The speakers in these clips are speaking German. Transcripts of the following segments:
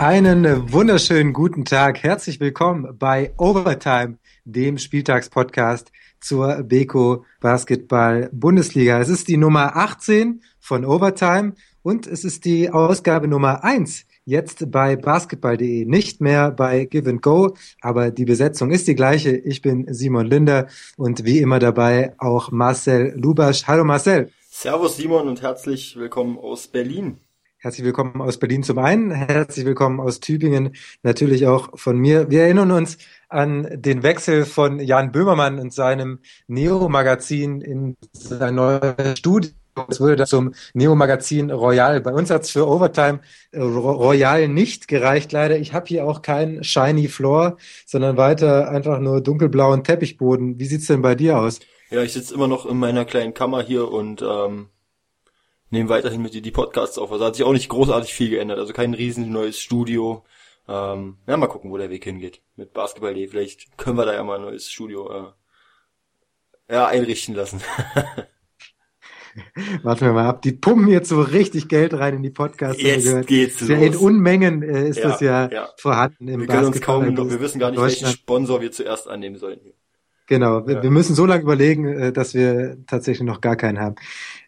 Einen wunderschönen guten Tag. Herzlich willkommen bei Overtime, dem Spieltagspodcast zur Beko Basketball Bundesliga. Es ist die Nummer 18 von Overtime und es ist die Ausgabe Nummer 1 jetzt bei basketball.de, nicht mehr bei Give and Go, aber die Besetzung ist die gleiche. Ich bin Simon Linder und wie immer dabei auch Marcel Lubasch. Hallo Marcel. Servus Simon und herzlich willkommen aus Berlin. Herzlich willkommen aus Berlin zum einen, herzlich willkommen aus Tübingen, natürlich auch von mir. Wir erinnern uns an den Wechsel von Jan Böhmermann und seinem Neo-Magazin in sein neues Studio. Es wurde das zum Neo-Magazin Royal. Bei uns hat es für Overtime äh, Royal nicht gereicht, leider. Ich habe hier auch keinen Shiny Floor, sondern weiter einfach nur dunkelblauen Teppichboden. Wie sieht's denn bei dir aus? Ja, ich sitze immer noch in meiner kleinen Kammer hier und ähm, nehmen weiterhin mit dir die Podcasts auf. Also hat sich auch nicht großartig viel geändert. Also kein riesen neues Studio. Ähm, ja, mal gucken, wo der Weg hingeht. Mit Basketball.de. Vielleicht können wir da ja mal ein neues Studio äh, ja, einrichten lassen. Warten wir mal ab. Die pumpen jetzt so richtig Geld rein in die Podcasts. Jetzt gehört. geht's los. in Unmengen äh, ist ja, das ja, ja, vorhanden im wir uns kaum noch, Wir wissen gar nicht, welchen Sponsor wir zuerst annehmen sollen. Genau, ja. wir müssen so lange überlegen, äh, dass wir tatsächlich noch gar keinen haben.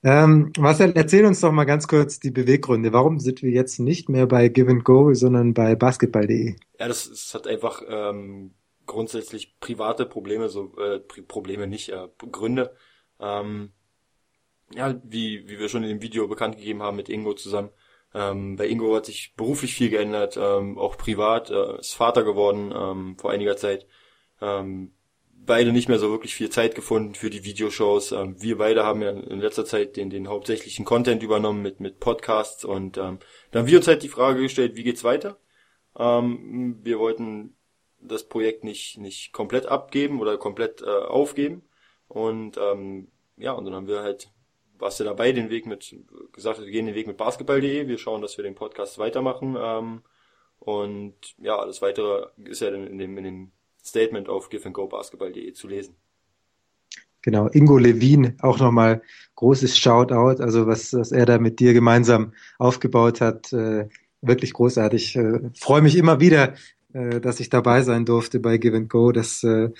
Ähm, Marcel, erzähl uns doch mal ganz kurz die Beweggründe. Warum sind wir jetzt nicht mehr bei Give and Go, sondern bei basketball.de? Ja, das, das hat einfach ähm, grundsätzlich private Probleme, so äh, Probleme nicht, äh, Gründe. Ähm, ja, wie, wie wir schon in dem Video bekannt gegeben haben mit Ingo zusammen. Ähm, bei Ingo hat sich beruflich viel geändert, ähm, auch privat, äh, ist Vater geworden ähm, vor einiger Zeit. Ähm, beide nicht mehr so wirklich viel Zeit gefunden für die Videoshows. Ähm, wir beide haben ja in letzter Zeit den, den hauptsächlichen Content übernommen mit, mit Podcasts und ähm, dann haben wir uns halt die Frage gestellt, wie geht's weiter? Ähm, wir wollten das Projekt nicht, nicht komplett abgeben oder komplett äh, aufgeben und ähm, ja, und dann haben wir halt warst du dabei, den Weg mit, gesagt, wir gehen den Weg mit basketball.de, wir schauen, dass wir den Podcast weitermachen. Ähm, und ja, alles weitere ist ja in dem, in dem Statement auf giveandgobasketball.de zu lesen. Genau, Ingo Levin, auch nochmal großes Shoutout, also was, was er da mit dir gemeinsam aufgebaut hat, äh, wirklich großartig. Äh, Freue mich immer wieder, äh, dass ich dabei sein durfte bei Give and Go. Das äh,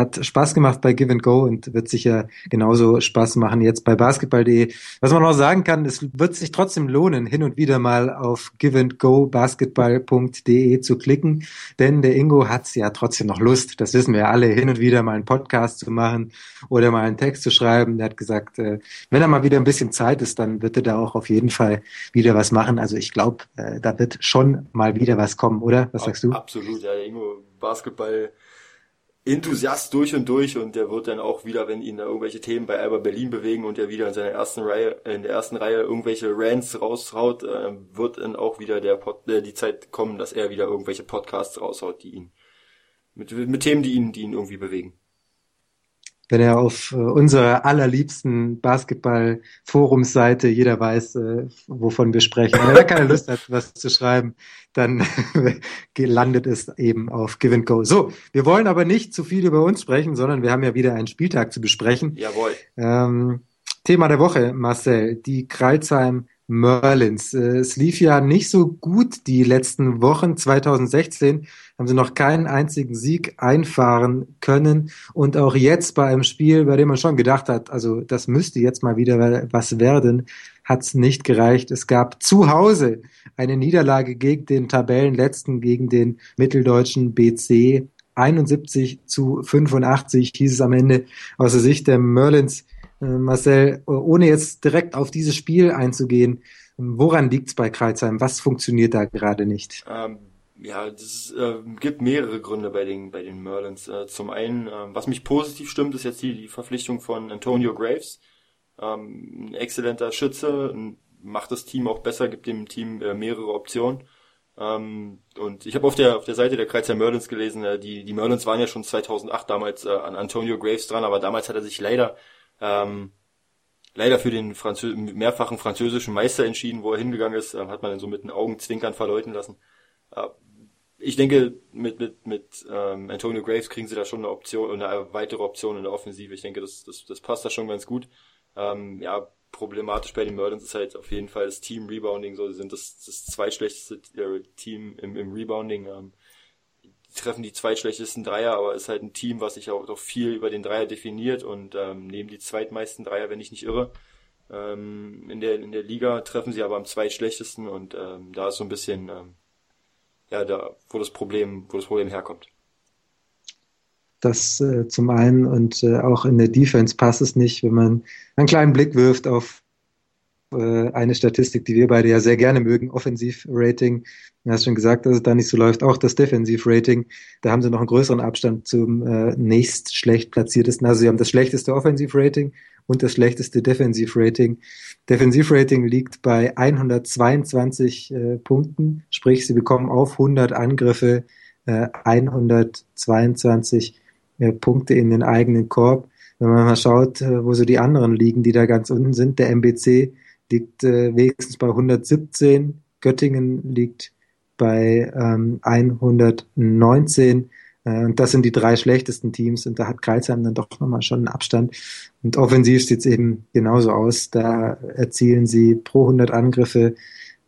hat Spaß gemacht bei Give and Go und wird sicher genauso Spaß machen jetzt bei basketball.de. Was man noch sagen kann, es wird sich trotzdem lohnen, hin und wieder mal auf giveandgobasketball.de zu klicken, denn der Ingo hat ja trotzdem noch Lust, das wissen wir alle, hin und wieder mal einen Podcast zu machen oder mal einen Text zu schreiben. Der hat gesagt, äh, wenn er mal wieder ein bisschen Zeit ist, dann wird er da auch auf jeden Fall wieder was machen. Also ich glaube, äh, da wird schon mal wieder was kommen, oder? Was sagst du? Absolut, ja, der Ingo Basketball Enthusiast durch und durch und der wird dann auch wieder, wenn ihn da irgendwelche Themen bei Alba Berlin bewegen und er wieder in seiner ersten Reihe, in der ersten Reihe irgendwelche Rants raushaut, äh, wird dann auch wieder der Pod, äh, die Zeit kommen, dass er wieder irgendwelche Podcasts raushaut, die ihn mit, mit Themen, die ihn, die ihn irgendwie bewegen wenn er auf äh, unserer allerliebsten Basketball-Forumsseite, jeder weiß, äh, wovon wir sprechen, wenn er keine Lust hat, was zu schreiben, dann landet es eben auf Give and Go. So, wir wollen aber nicht zu viel über uns sprechen, sondern wir haben ja wieder einen Spieltag zu besprechen. Jawohl. Ähm, Thema der Woche, Marcel, die Kreilsheim Merlins. Äh, es lief ja nicht so gut die letzten Wochen. 2016 haben sie noch keinen einzigen Sieg einfahren können. Und auch jetzt bei einem Spiel, bei dem man schon gedacht hat, also das müsste jetzt mal wieder was werden, hat es nicht gereicht. Es gab zu Hause eine Niederlage gegen den Tabellenletzten, gegen den mitteldeutschen BC. 71 zu 85 hieß es am Ende aus der Sicht der Merlins. Äh, Marcel, ohne jetzt direkt auf dieses Spiel einzugehen, woran liegt es bei Kreuzheim? Was funktioniert da gerade nicht? Ähm, ja, es äh, gibt mehrere Gründe bei den, bei den Merlins. Äh, zum einen, äh, was mich positiv stimmt, ist jetzt die, die Verpflichtung von Antonio Graves. Ähm, ein exzellenter Schütze, macht das Team auch besser, gibt dem Team äh, mehrere Optionen. Ähm, und ich habe auf der auf der Seite der Kreuzheim Merlins gelesen, äh, die die Merlins waren ja schon 2008 damals äh, an Antonio Graves dran, aber damals hat er sich leider ähm, leider für den Franzö mehrfachen französischen Meister entschieden, wo er hingegangen ist, äh, hat man dann so mit den Augenzwinkern verleuten lassen. Äh, ich denke, mit, mit, mit ähm, Antonio Graves kriegen sie da schon eine Option, eine weitere Option in der Offensive. Ich denke, das, das, das passt da schon ganz gut. Ähm, ja, problematisch bei den Merlins ist halt auf jeden Fall das Team Rebounding. So, sie sind das, das zweitschlechteste äh, Team im, im Rebounding. Ähm, treffen die zweitschlechtesten Dreier, aber ist halt ein Team, was sich auch doch viel über den Dreier definiert und ähm, nehmen die zweitmeisten Dreier, wenn ich nicht irre. Ähm, in, der, in der Liga treffen sie aber am zweitschlechtesten und ähm, da ist so ein bisschen ähm, ja da, wo das Problem, wo das Problem herkommt. Das äh, zum einen und äh, auch in der Defense passt es nicht, wenn man einen kleinen Blick wirft auf äh, eine Statistik, die wir beide ja sehr gerne mögen, Offensivrating. Du hast schon gesagt, dass es da nicht so läuft. Auch das Defensivrating, da haben sie noch einen größeren Abstand zum äh, nächst schlecht platziertesten. Also sie haben das schlechteste Offensivrating und das schlechteste Defensivrating. Defensivrating liegt bei 122 äh, Punkten, sprich sie bekommen auf 100 Angriffe äh, 122 äh, Punkte in den eigenen Korb. Wenn man mal schaut, äh, wo so die anderen liegen, die da ganz unten sind, der MBC liegt äh, wenigstens bei 117, Göttingen liegt bei ähm, 119. Äh, und das sind die drei schlechtesten Teams und da hat Kreuzheim dann doch nochmal schon einen Abstand. Und offensiv sieht es eben genauso aus. Da erzielen sie pro 100 Angriffe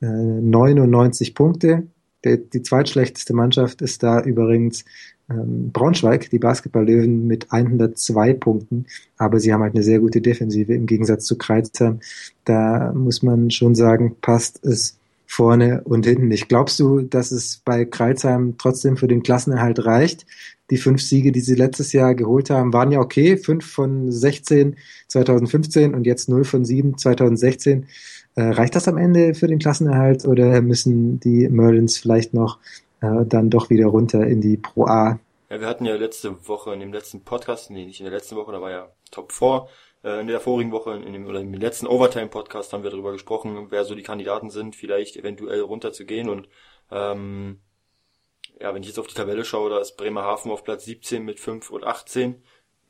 äh, 99 Punkte. Der, die zweitschlechteste Mannschaft ist da übrigens Braunschweig, die Basketballlöwen mit 102 Punkten, aber sie haben halt eine sehr gute Defensive im Gegensatz zu Kreuzheim. Da muss man schon sagen, passt es vorne und hinten nicht. Glaubst du, dass es bei Kreuzheim trotzdem für den Klassenerhalt reicht? Die fünf Siege, die sie letztes Jahr geholt haben, waren ja okay. Fünf von 16 2015 und jetzt 0 von 7 2016. Äh, reicht das am Ende für den Klassenerhalt oder müssen die Merlins vielleicht noch äh, dann doch wieder runter in die Pro A. Ja, wir hatten ja letzte Woche in dem letzten Podcast, nee, nicht in der letzten Woche, da war ja Top 4. Äh, in der vorigen Woche, in dem, oder im letzten Overtime-Podcast haben wir darüber gesprochen, wer so die Kandidaten sind, vielleicht eventuell runterzugehen und ähm, ja, wenn ich jetzt auf die Tabelle schaue, da ist Bremerhaven auf Platz 17 mit 5 und 18,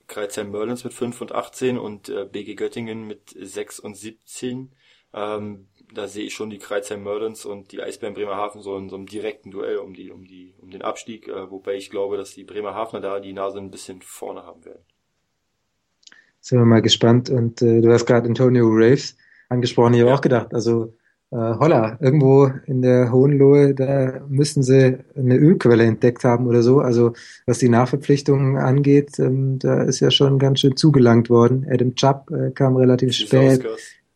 Kreuzheim Merlins mit 5 und 18 und äh, BG Göttingen mit 6 und 17. Ähm, da sehe ich schon die Kreuzheim Merlins und die Eisbären Bremerhaven so in so einem direkten Duell um die, um die, um den Abstieg, äh, wobei ich glaube, dass die Bremerhavener da die Nase ein bisschen vorne haben werden. Sind wir mal gespannt. Und äh, du hast gerade Antonio Raves angesprochen. Ich habe ja. auch gedacht, also äh, holla, irgendwo in der Hohenlohe, da müssen sie eine Ölquelle entdeckt haben oder so. Also was die Nachverpflichtungen angeht, ähm, da ist ja schon ganz schön zugelangt worden. Adam Chubb äh, kam relativ spät.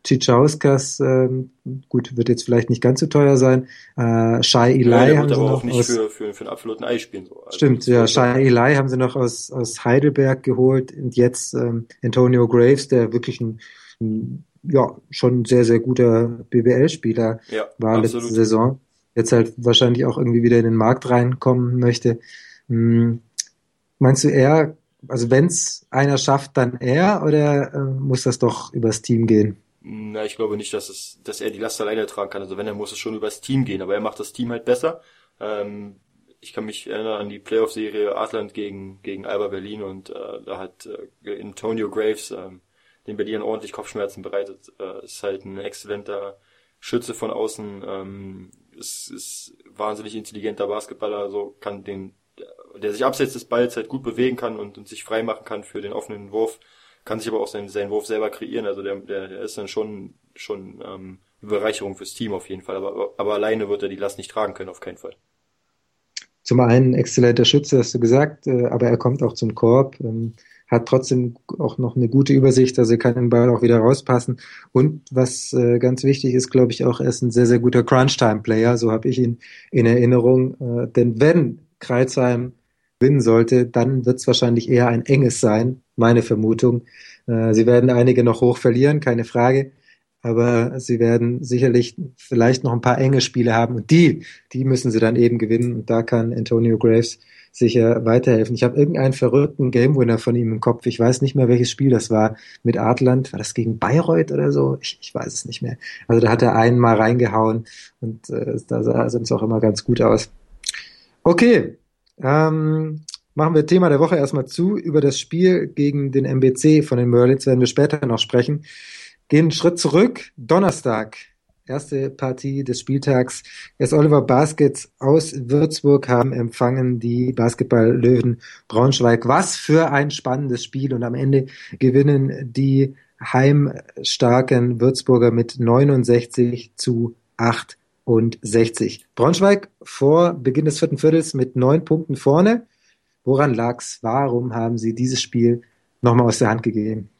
Chichauskas, ähm, gut, wird jetzt vielleicht nicht ganz so teuer sein. Äh, Shai Eli ja, haben sie noch nicht aus, für, für, für einen absoluten Ei spielen. So. Also stimmt, ja, Shai Eli haben sie noch aus, aus Heidelberg geholt und jetzt ähm, Antonio Graves, der wirklich ein, ein ja, schon sehr, sehr guter BBL-Spieler ja, war absolut. letzte Saison. Jetzt halt wahrscheinlich auch irgendwie wieder in den Markt reinkommen möchte. Hm, meinst du eher, also wenn's einer schafft, dann er oder äh, muss das doch übers Team gehen? Na, ich glaube nicht, dass es, dass er die Last alleine tragen kann. Also wenn, er muss es schon übers Team gehen, aber er macht das Team halt besser. Ähm, ich kann mich erinnern an die Playoff-Serie Atlant gegen, gegen Alba Berlin und äh, da hat äh, Antonio Graves ähm, den Berlin ordentlich Kopfschmerzen bereitet. Äh, ist halt ein exzellenter Schütze von außen, ähm, ist, ist wahnsinnig intelligenter Basketballer, so kann den, der sich abseits des Balls halt gut bewegen kann und, und sich frei machen kann für den offenen Wurf kann sich aber auch seinen, seinen Wurf selber kreieren. Also der, der, der ist dann schon, schon ähm, eine Bereicherung fürs Team auf jeden Fall. Aber, aber alleine wird er die Last nicht tragen können, auf keinen Fall. Zum einen exzellenter Schütze, hast du gesagt, äh, aber er kommt auch zum Korb, ähm, hat trotzdem auch noch eine gute Übersicht, also er kann den Ball auch wieder rauspassen. Und was äh, ganz wichtig ist, glaube ich auch, er ist ein sehr, sehr guter Crunch-Time-Player, so habe ich ihn in Erinnerung. Äh, denn wenn Kreuzheim gewinnen sollte, dann wird es wahrscheinlich eher ein enges sein, meine Vermutung. Äh, sie werden einige noch hoch verlieren, keine Frage. Aber sie werden sicherlich vielleicht noch ein paar enge Spiele haben. Und die, die müssen sie dann eben gewinnen. Und da kann Antonio Graves sicher weiterhelfen. Ich habe irgendeinen verrückten Game Winner von ihm im Kopf. Ich weiß nicht mehr, welches Spiel das war. Mit Artland. War das gegen Bayreuth oder so? Ich, ich weiß es nicht mehr. Also da hat er einen mal reingehauen. Und äh, da sah es auch immer ganz gut aus. Okay, ähm, machen wir Thema der Woche erstmal zu. Über das Spiel gegen den MBC von den Merlins werden wir später noch sprechen. Gehen einen Schritt zurück. Donnerstag, erste Partie des Spieltags. Erst Oliver Baskets aus Würzburg haben empfangen die Basketball-Löwen Braunschweig. Was für ein spannendes Spiel. Und am Ende gewinnen die heimstarken Würzburger mit 69 zu 68. Braunschweig vor Beginn des vierten Viertels mit neun Punkten vorne. Woran lag's? Warum haben sie dieses Spiel nochmal aus der Hand gegeben?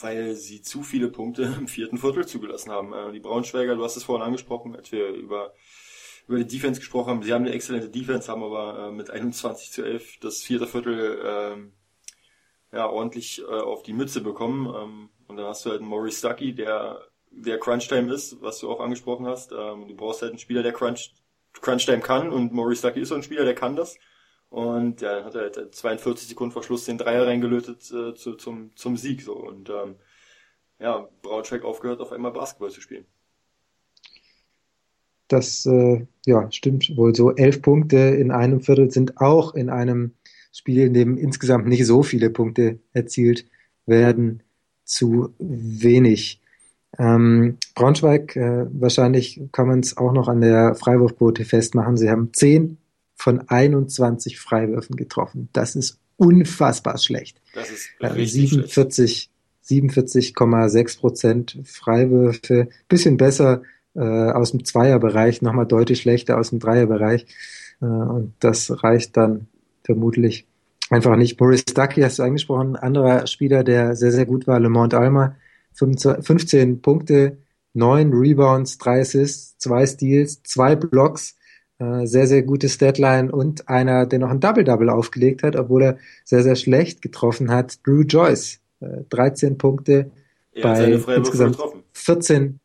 Weil sie zu viele Punkte im vierten Viertel zugelassen haben. Äh, die Braunschweiger, du hast es vorhin angesprochen, als wir über über die Defense gesprochen haben. Sie haben eine exzellente Defense, haben aber äh, mit 21 zu 11 das vierte Viertel ähm, ja, ordentlich äh, auf die Mütze bekommen. Ähm, und dann hast du halt einen Maurice Stuckey, der der Crunch-Time ist, was du auch angesprochen hast. Ähm, du brauchst halt einen Spieler, der Crunch, Crunch-Time kann und Maurice Stuckey ist so ein Spieler, der kann das. Und ja, dann hat er halt 42 Sekunden vor Schluss den Dreier reingelötet äh, zu, zum, zum Sieg. so Und ähm, ja, Braunschweig aufgehört, auf einmal Basketball zu spielen. Das äh, ja, stimmt wohl so. Elf Punkte in einem Viertel sind auch in einem Spiel, in dem insgesamt nicht so viele Punkte erzielt werden, zu wenig. Ähm, Braunschweig, äh, wahrscheinlich kann man es auch noch an der Freiwurfquote festmachen. Sie haben 10 von 21 Freiwürfen getroffen. Das ist unfassbar schlecht. Das ist äh, 47, 47,6 Prozent Freiwürfe. Bisschen besser äh, aus dem Zweierbereich, nochmal deutlich schlechter aus dem Dreierbereich. Äh, und das reicht dann vermutlich einfach nicht. Boris Stuckey hast du angesprochen, anderer Spieler, der sehr, sehr gut war, Le Mont Almer, 15 Punkte, 9 Rebounds, 3 Assists, 2 Steals, 2 Blocks, äh, sehr, sehr gute Statline und einer, der noch ein Double-Double aufgelegt hat, obwohl er sehr, sehr schlecht getroffen hat, Drew Joyce, 13 Punkte Er bei insgesamt getroffen. 14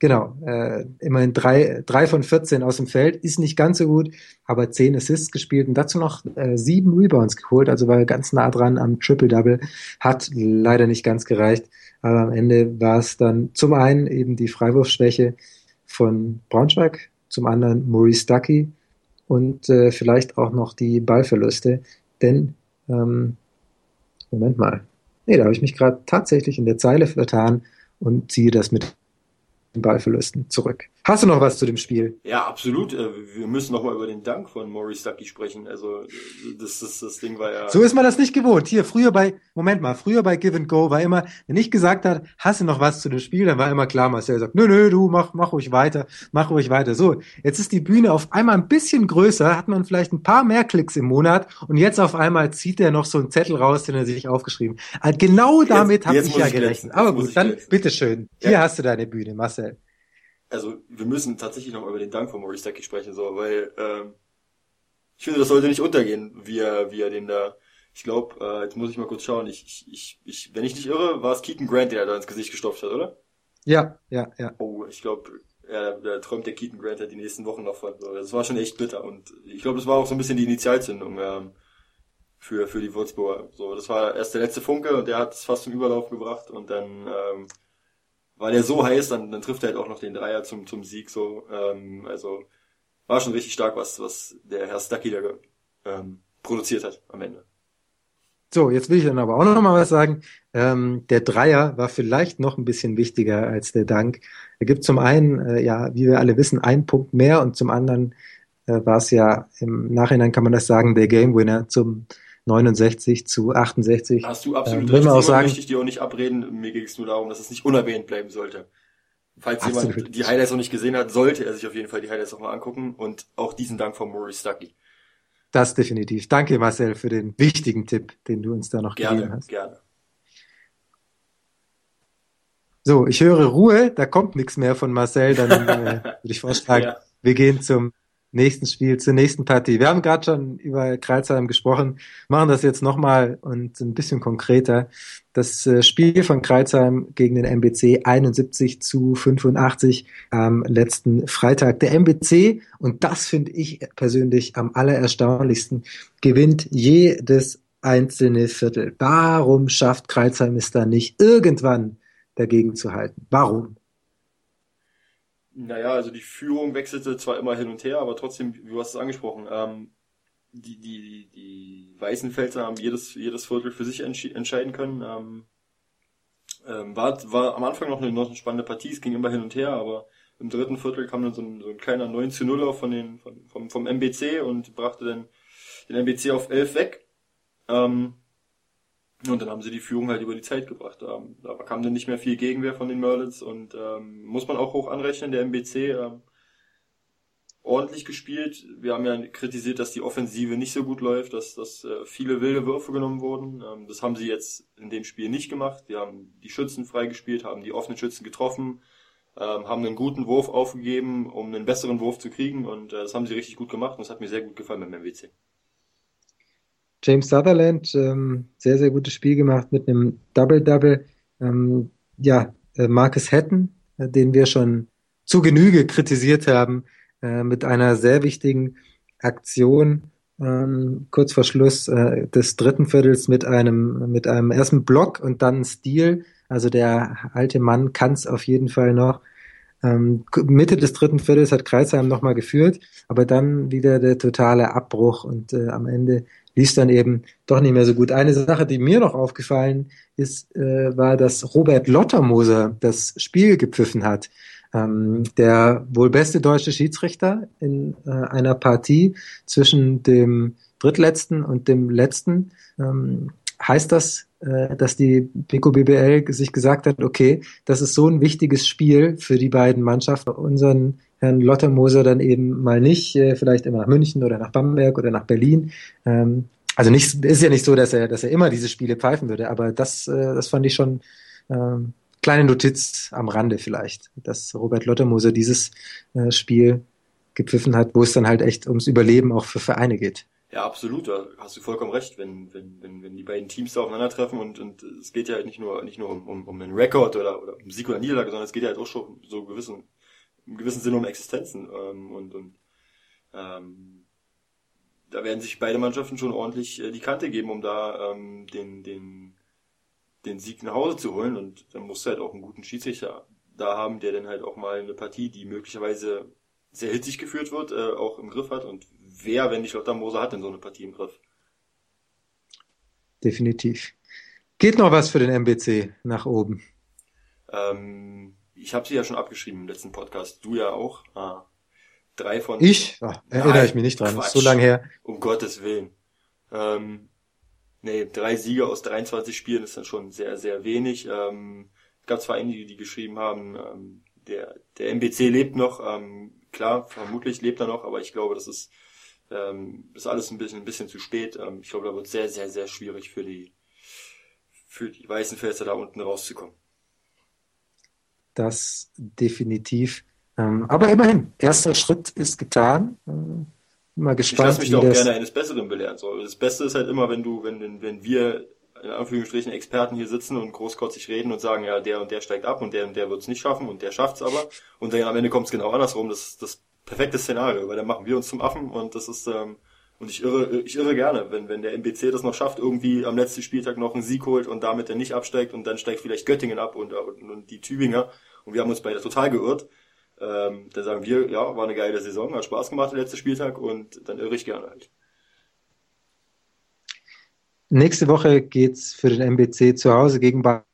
Genau, äh, immerhin drei, drei von 14 aus dem Feld, ist nicht ganz so gut, aber zehn Assists gespielt und dazu noch äh, sieben Rebounds geholt, also war ganz nah dran am Triple-Double, hat leider nicht ganz gereicht, aber am Ende war es dann zum einen eben die Freiwurfschwäche von Braunschweig, zum anderen Maurice Stuckey und äh, vielleicht auch noch die Ballverluste, denn, ähm, Moment mal, nee, da habe ich mich gerade tatsächlich in der Zeile vertan und ziehe das mit Ballverlusten zurück. Hast du noch was zu dem Spiel? Ja, absolut. Äh, Wir müssen noch mal über den Dank von Maurice Stuckey sprechen. Also das, das, das Ding war ja. So ist man das nicht gewohnt. Hier, früher bei, Moment mal, früher bei Give and Go war immer, wenn ich gesagt hat, hast du noch was zu dem Spiel, dann war immer klar, Marcel sagt, nö, nö, du, mach, mach ruhig weiter, mach ruhig weiter. So, jetzt ist die Bühne auf einmal ein bisschen größer, hat man vielleicht ein paar mehr Klicks im Monat und jetzt auf einmal zieht er noch so einen Zettel raus, den er sich aufgeschrieben hat. Genau damit habe ich ja gerechnet. Aber gut, dann bitteschön. Hier Ja. hast du deine Bühne, Marcel. Also wir müssen tatsächlich noch mal über den Dank von Maurice Stuckey sprechen, so, weil ähm, ich finde, das sollte nicht untergehen, wie er, wie er den da. Ich glaube, äh, jetzt muss ich mal kurz schauen. Ich, ich, ich, ich, wenn ich nicht irre, war es Keaton Grant, der da ins Gesicht gestopft hat, oder? Ja, ja, ja. Oh, ich glaube, ja, da träumt der Keaton Grant halt die nächsten Wochen noch von. So, Das war schon echt bitter und ich glaube, das war auch so ein bisschen die Initialzündung ähm, für für die Würzburger. So, das war erst der letzte Funke und der hat es fast zum Überlauf gebracht und dann ähm, war der so heiß, dann, dann trifft er halt auch noch den Dreier zum zum Sieg. So, ähm, also war schon richtig stark, was was der Herr Stuckey da ähm, produziert hat am Ende. So, jetzt will ich dann aber auch noch mal was sagen. Ähm, der Dreier war vielleicht noch ein bisschen wichtiger als der Dank. Er gibt zum einen, äh, ja, wie wir alle wissen, einen Punkt mehr und zum anderen äh, war es ja im Nachhinein kann man das sagen, der Game Winner zum 69 zu 68. Hast du absolut Ähm, recht, auch sagen- möchte ich dir auch nicht abreden. Mir ging es nur darum, dass es nicht unerwähnt bleiben sollte. Falls Absolut. jemand die Highlights noch nicht gesehen hat, sollte er sich auf jeden Fall die Highlights noch mal angucken und auch diesen Dank von Maurice Stuckey. Das definitiv. Danke Marcel für den wichtigen Tipp, den du uns da noch gegeben Gerne, hast. gerne. So, ich höre Ruhe, da kommt nichts mehr von Marcel, dann äh, würde ich vorschlagen, Ja. wir gehen zum nächsten Spiel, zur nächsten Partie. Wir haben gerade schon über Kreuzheim gesprochen, machen das jetzt nochmal und ein bisschen konkreter. Das äh, Spiel von Kreuzheim gegen den MBC 71 zu 85 am letzten Freitag. Der MBC, und das finde ich persönlich am allererstaunlichsten, gewinnt jedes einzelne Viertel. Warum schafft Kreuzheim es dann nicht irgendwann dagegen zu halten? Warum? Naja, also die Führung wechselte zwar immer hin und her, aber trotzdem, du hast es angesprochen, ähm, die, die, die Weißenfelser haben jedes, jedes Viertel für sich entscheiden können. Ähm, ähm, war, war am Anfang noch eine, noch eine spannende Partie, es ging immer hin und her, aber im dritten Viertel kam dann so ein, so ein kleiner 9 zu 0 von den, von, vom, vom MBC und brachte dann den MBC auf 11 weg. Ähm, Und dann haben sie die Führung halt über die Zeit gebracht. Ähm, da kam dann nicht mehr viel Gegenwehr von den Merlins und ähm, muss man auch hoch anrechnen, der MBC ähm, ordentlich gespielt. Wir haben ja kritisiert, dass die Offensive nicht so gut läuft, dass, dass äh, viele wilde Würfe genommen wurden. Ähm, das haben sie jetzt in dem Spiel nicht gemacht. Die haben die Schützen freigespielt, haben die offenen Schützen getroffen, ähm, haben einen guten Wurf aufgegeben, um einen besseren Wurf zu kriegen und äh, das haben sie richtig gut gemacht und das hat mir sehr gut gefallen dem MWC. James Sutherland, ähm, sehr, sehr gutes Spiel gemacht mit einem Double-Double. Ähm, ja, äh, Marcus Hatton, äh, den wir schon zu Genüge kritisiert haben, äh, mit einer sehr wichtigen Aktion ähm, kurz vor Schluss äh, des dritten Viertels mit einem mit einem ersten Block und dann Stil. Also der alte Mann kann es auf jeden Fall noch. Ähm, Mitte des dritten Viertels hat Kreisheim nochmal geführt, aber dann wieder der totale Abbruch und äh, am Ende lief dann eben doch nicht mehr so gut. Eine Sache, die mir noch aufgefallen ist, äh, war, dass Robert Lottermoser das Spiel gepfiffen hat. Ähm, der wohl beste deutsche Schiedsrichter in äh, einer Partie zwischen dem drittletzten und dem letzten. Ähm, heißt das, äh, dass die Pico BBL sich gesagt hat, okay, das ist so ein wichtiges Spiel für die beiden Mannschaften, unseren Herrn Lottermoser dann eben mal nicht, äh, vielleicht immer nach München oder nach Bamberg oder nach Berlin. Ähm, also nicht, ist ja nicht so, dass er, dass er immer diese Spiele pfeifen würde, aber das, äh, das fand ich schon ähm, kleine Notiz am Rande vielleicht, dass Robert Lottermoser dieses äh, Spiel gepfiffen hat, wo es dann halt echt ums Überleben auch für Vereine geht. Ja, absolut, da hast du vollkommen recht, wenn, wenn, wenn, wenn die beiden Teams da aufeinandertreffen und, und es geht ja halt nicht nur, nicht nur um, um, um einen Rekord oder, oder um Sieg oder Niederlage, sondern es geht ja halt auch schon so gewissen, im gewissen Sinne um Existenzen ähm, und, und ähm, da werden sich beide Mannschaften schon ordentlich äh, die Kante geben, um da ähm, den, den, den Sieg nach Hause zu holen und dann musst du halt auch einen guten Schiedsrichter da haben, der dann halt auch mal eine Partie, die möglicherweise sehr hitzig geführt wird, äh, auch im Griff hat und wer, wenn nicht Lothar Moser hat, denn so eine Partie im Griff? Definitiv. Geht noch was für den MBC nach oben? Ähm, ich habe sie ja schon abgeschrieben im letzten Podcast. Du ja auch. Ah, drei von. Ich? Ach, erinnere Nein, ich mich nicht dran. Quatsch. So lange her. Um Gottes Willen. Ähm, nee, drei Siege aus 23 Spielen ist dann schon sehr, sehr wenig. Ähm, es gab zwar einige, die geschrieben haben, ähm, der, der MBC lebt noch. Ähm, klar, vermutlich lebt er noch, aber ich glaube, das ist ähm, ist alles ein bisschen, ein bisschen zu spät. Ähm, ich glaube, da wird sehr, sehr, sehr schwierig für die, für die weißen Felser da unten rauszukommen. Das definitiv. Ähm, aber immerhin, erster Schritt ist getan. Ähm, mal gespannt. Ich lasse mich da auch gerne eines Besseren belehren. So, das Beste ist halt immer, wenn du, wenn, wenn wir in Anführungsstrichen Experten hier sitzen und großkotzig reden und sagen, ja, der und der steigt ab und der und der wird es nicht schaffen und der schafft es aber. Und dann am Ende kommt es genau andersrum. Das, das perfektes Szenario, weil dann machen wir uns zum Affen und das ist ähm, und ich irre, ich irre gerne, wenn, wenn der MBC das noch schafft, irgendwie am letzten Spieltag noch einen Sieg holt und damit er nicht absteigt und dann steigt vielleicht Göttingen ab und, und, und die Tübinger und wir haben uns beide total geirrt. Ähm, dann sagen wir, ja, war eine geile Saison, hat Spaß gemacht der letzte Spieltag und dann irre ich gerne halt. Nächste Woche geht's für den MBC zu Hause gegen Bayern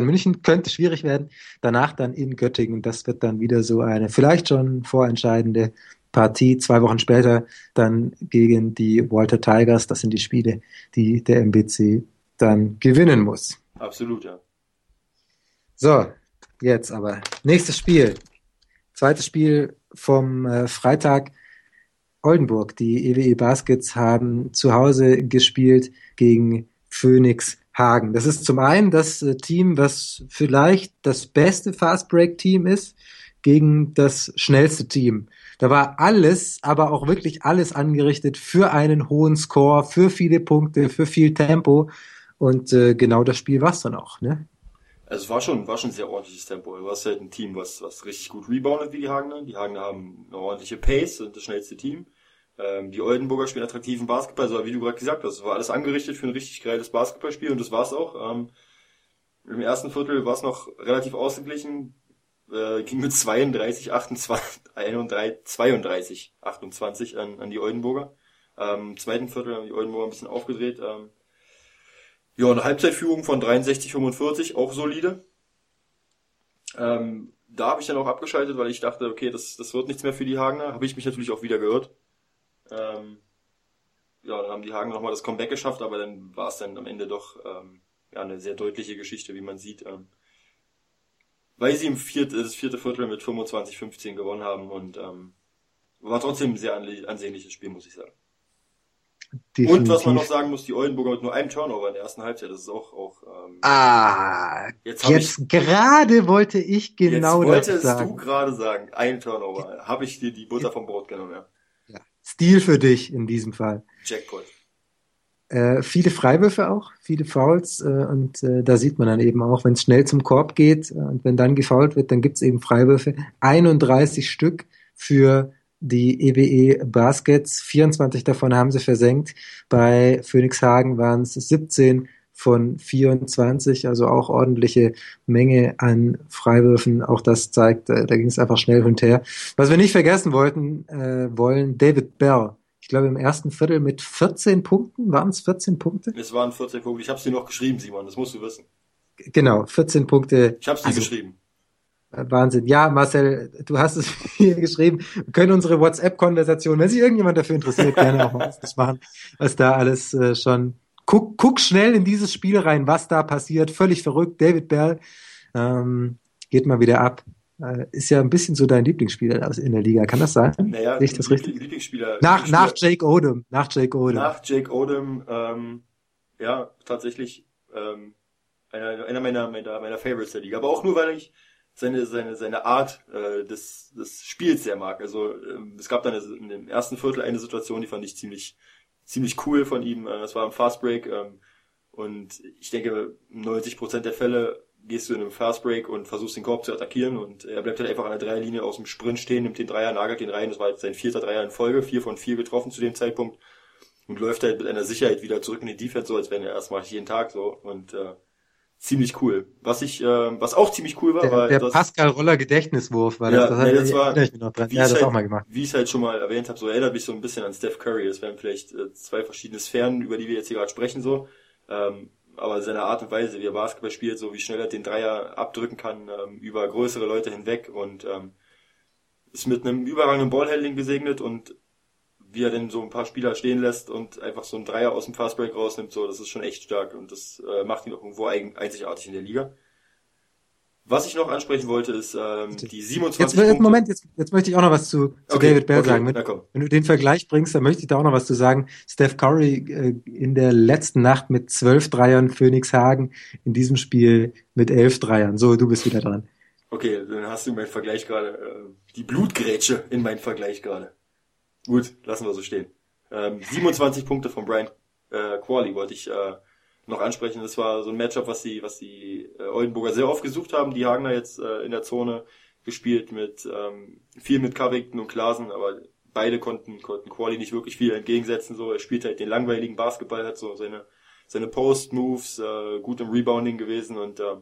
München könnte schwierig werden. Danach dann in Göttingen. Das wird dann wieder so eine vielleicht schon vorentscheidende Partie. Zwei Wochen später dann gegen die Walter Tigers. Das sind die Spiele, die der MBC dann gewinnen muss. Absolut, ja. So, jetzt aber. Nächstes Spiel. Zweites Spiel vom äh, Freitag. Oldenburg. Die EWE Baskets haben zu Hause gespielt gegen Phoenix Hagen. Das ist zum einen das äh, Team, was vielleicht das beste Fast Break Team ist gegen das schnellste Team. Da war alles, aber auch wirklich alles angerichtet für einen hohen Score, für viele Punkte, für viel Tempo. Und äh, genau das Spiel war es dann auch. Ne? Also es war schon, war schon ein sehr ordentliches Tempo. Du hast halt ein Team, was, was richtig gut reboundet wie die Hagener. Die Hagener haben eine ordentliche Pace, sind das schnellste Team. Ähm, die Oldenburger spielen attraktiven Basketball, so wie du gerade gesagt hast. Es war alles angerichtet für ein richtig geiles Basketballspiel und das war's auch. Ähm, Im ersten Viertel war es noch relativ ausgeglichen, äh, ging mit 32, 28, 31, 32, 28 an, an die Oldenburger. Ähm, Im zweiten Viertel haben die Oldenburger ein bisschen aufgedreht. Ähm, ja, eine Halbzeitführung von 63, 45, auch solide. Ähm, da habe ich dann auch abgeschaltet, weil ich dachte, okay, das, das wird nichts mehr für die Hagener. Habe ich mich natürlich auch wieder gehört. Ähm, ja, dann haben die Hagen nochmal das Comeback geschafft, aber dann war es dann am Ende doch ähm, ja, eine sehr deutliche Geschichte, wie man sieht. Ähm, weil sie im vierte, das vierte Viertel mit 25-15 gewonnen haben und ähm, war trotzdem ein sehr ansehnliches Spiel, muss ich sagen. Definitiv. Und was man noch sagen muss, die Oldenburger mit nur einem Turnover in der ersten Halbzeit, das ist auch, auch ähm, Ah, jetzt, jetzt ich, gerade wollte ich genau jetzt das sagen. wolltest du gerade sagen, ein Turnover. Habe ich dir die Butter vom Brot genommen, ja. ja. Stil für dich in diesem Fall. Jackpot. Äh, viele Freiwürfe auch, viele Fouls äh, und äh, da sieht man dann eben auch, wenn es schnell zum Korb geht äh, und wenn dann gefoult wird, dann gibt es eben Freiwürfe. 31 Stück für die EWE e Baskets. 24 davon haben sie versenkt. Bei Phoenix Hagen waren es 17 von 24, also auch ordentliche Menge an Freiwürfen. Auch das zeigt, äh, da ging es einfach schnell und her. Was wir nicht vergessen wollten, äh, wollen, David Bell. Ich glaube im ersten Viertel mit 14 Punkten. Waren es 14 Punkte? Es waren 14 Punkte. Ich habe dir noch geschrieben, Simon. Das musst du wissen. Genau, 14 Punkte. Ich habe dir also, geschrieben. Wahnsinn. Ja, Marcel, du hast es hier geschrieben. Wir können unsere WhatsApp-Konversation, wenn sich irgendjemand dafür interessiert, gerne auch mal das machen, was da alles äh, schon. Guck, guck schnell in dieses Spiel rein, was da passiert. Völlig verrückt. David Bell ähm, geht mal wieder ab. Äh, ist ja ein bisschen so dein Lieblingsspieler in der Liga. Kann das sein? Naja, Sehe ich das richtig? Lieblingsspieler. Nach, nach Jake Odom. Nach Jake Odom. Nach Jake Odom, ähm, ja, tatsächlich ähm, einer, einer meiner, meiner, meiner Favorites der Liga. Aber auch nur, weil ich seine, seine, seine Art äh, des, des Spiels sehr mag. Also ähm, es gab dann in dem ersten Viertel eine Situation, die fand ich ziemlich, ziemlich cool von ihm. Äh, das war im Fast Break ähm, und ich denke, 90 Prozent der Fälle gehst du in einem Fast Break und versuchst den Korb zu attackieren und er bleibt halt einfach an der Dreierlinie aus dem Sprint stehen, nimmt den Dreier, nagelt den rein. Das war jetzt sein vierter Dreier in Folge, vier von vier getroffen zu dem Zeitpunkt und läuft halt mit einer Sicherheit wieder zurück in die Defense, so als wenn er erstmal jeden Tag so und äh, ziemlich cool. Was ich, äh, was auch ziemlich cool war, der, war der das, Pascal Roller Gedächtniswurf, war das. Ja, das, nee, das war, ich mich noch dran. Wie ja, das halt, auch mal gemacht. Wie ich es halt schon mal erwähnt habe, so erinnert mich so ein bisschen an Steph Curry. Das wären vielleicht äh, zwei verschiedene Sphären, über die wir jetzt hier gerade sprechen, so. Ähm, aber seine Art und Weise, wie er Basketball spielt, so wie schnell er den Dreier abdrücken kann, ähm, über größere Leute hinweg und ähm, ist mit einem überragenden Ballhandling gesegnet und wie er denn so ein paar Spieler stehen lässt und einfach so einen Dreier aus dem Fastbreak rausnimmt, so, das ist schon echt stark und das äh, macht ihn auch irgendwo einzigartig in der Liga. Was ich noch ansprechen wollte, ist ähm, die 27 jetzt, Punkte. Moment, jetzt, jetzt möchte ich auch noch was zu, zu okay, David Bell okay, sagen. Wenn, wenn, du den Vergleich bringst, dann möchte ich da auch noch was zu sagen. Steph Curry äh, in der letzten Nacht mit zwölf Dreiern, Phoenix Hagen in diesem Spiel mit elf Dreiern. So, du bist wieder dran. Okay, dann hast du meinen Vergleich gerade, äh, die Blutgrätsche in meinen Vergleich gerade. Gut, lassen wir so stehen. Ähm, 27 Punkte von Brian äh, Quali wollte ich äh, noch ansprechen. Das war so ein Matchup, was die, was die äh, Oldenburger sehr oft gesucht haben. Die Hagener jetzt äh, in der Zone gespielt mit ähm, viel mit Covington und Klasen, aber beide konnten konnten Quali nicht wirklich viel entgegensetzen. So, er spielt halt den langweiligen Basketball, hat so seine seine Post Moves, äh, gut im Rebounding gewesen und äh,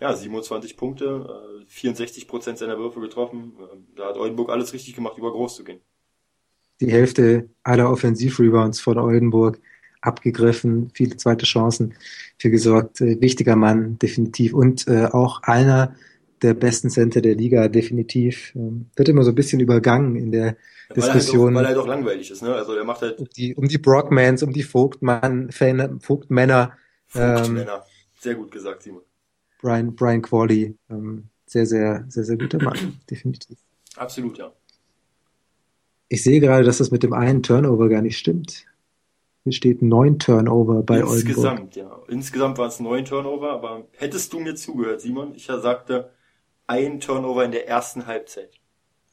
ja 27 Punkte, äh, 64 Prozent seiner Würfe getroffen. Äh, da hat Oldenburg alles richtig gemacht, über groß zu gehen die Hälfte aller Offensivrebounds von Oldenburg abgegriffen, viele zweite Chancen für gesorgt. Äh, wichtiger Mann, definitiv. Und äh, auch einer der besten Center der Liga, definitiv. Ähm, wird immer so ein bisschen übergangen in der weil Diskussion. Er halt auch, weil er doch langweilig ist, ne? Also er macht halt. Um die, um die Brockmans, um die Vogtmann, Vogtmänner. Vogtmänner. Ähm, sehr gut gesagt, Simon. Brian, Brian Qualley. Ähm, sehr, sehr, sehr, sehr guter Mann, definitiv. Absolut, ja. Ich sehe gerade, dass das mit dem einen Turnover gar nicht stimmt. Hier steht neun Turnover bei Insgesamt, Oldenburg. ja. Insgesamt waren es neun Turnover, aber hättest du mir zugehört, Simon? Ich sagte ein Turnover in der ersten Halbzeit.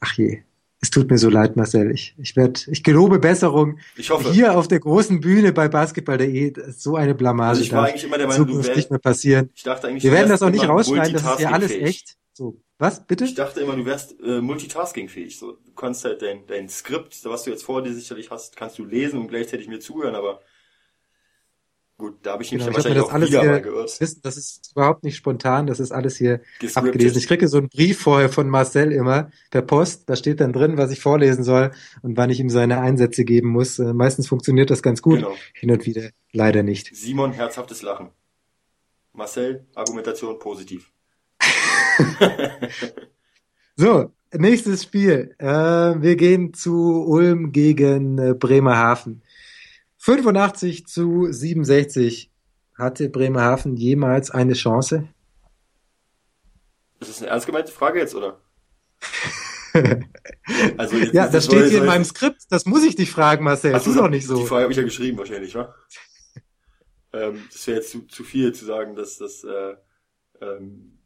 Ach je. Es tut mir so leid, Marcel. Ich, ich werde, ich gelobe Besserung. Ich hoffe. Hier auf der großen Bühne bei Basketball.de so eine Blamage. Also ich war eigentlich immer der Meinung, du nicht mehr passieren. Ich dachte eigentlich, wir werden das auch nicht rausschneiden. Das ist ja alles echt. So. Was, bitte? Ich dachte immer, du wärst äh, multitaskingfähig. So, du kannst halt dein, dein Skript, was du jetzt vor dir sicherlich hast, kannst du lesen und gleichzeitig mir zuhören, aber gut, da habe ich mich genau, ja wahrscheinlich auch wieder mal geirrt. Wissen, das ist überhaupt nicht spontan, das ist alles hier Gescripted. abgelesen. Ich kriege so einen Brief vorher von Marcel immer per Post, da steht dann drin, was ich vorlesen soll und wann ich ihm seine Einsätze geben muss. Äh, meistens funktioniert das ganz gut, genau. hin und wieder leider nicht. Simon, herzhaftes Lachen. Marcel, Argumentation positiv. so, nächstes Spiel. Äh, wir gehen zu Ulm gegen äh, Bremerhaven. 85 zu 67. Hatte Bremerhaven jemals eine Chance? Ist das eine ernst gemeinte Frage jetzt, oder? also jetzt, ja, das steht hier in meinem Skript. Das muss ich dich fragen, Marcel. Das ist doch nicht so. Die Frage habe ich ja geschrieben wahrscheinlich, wa? ähm, das wäre jetzt zu, zu viel zu sagen, dass das äh, ähm,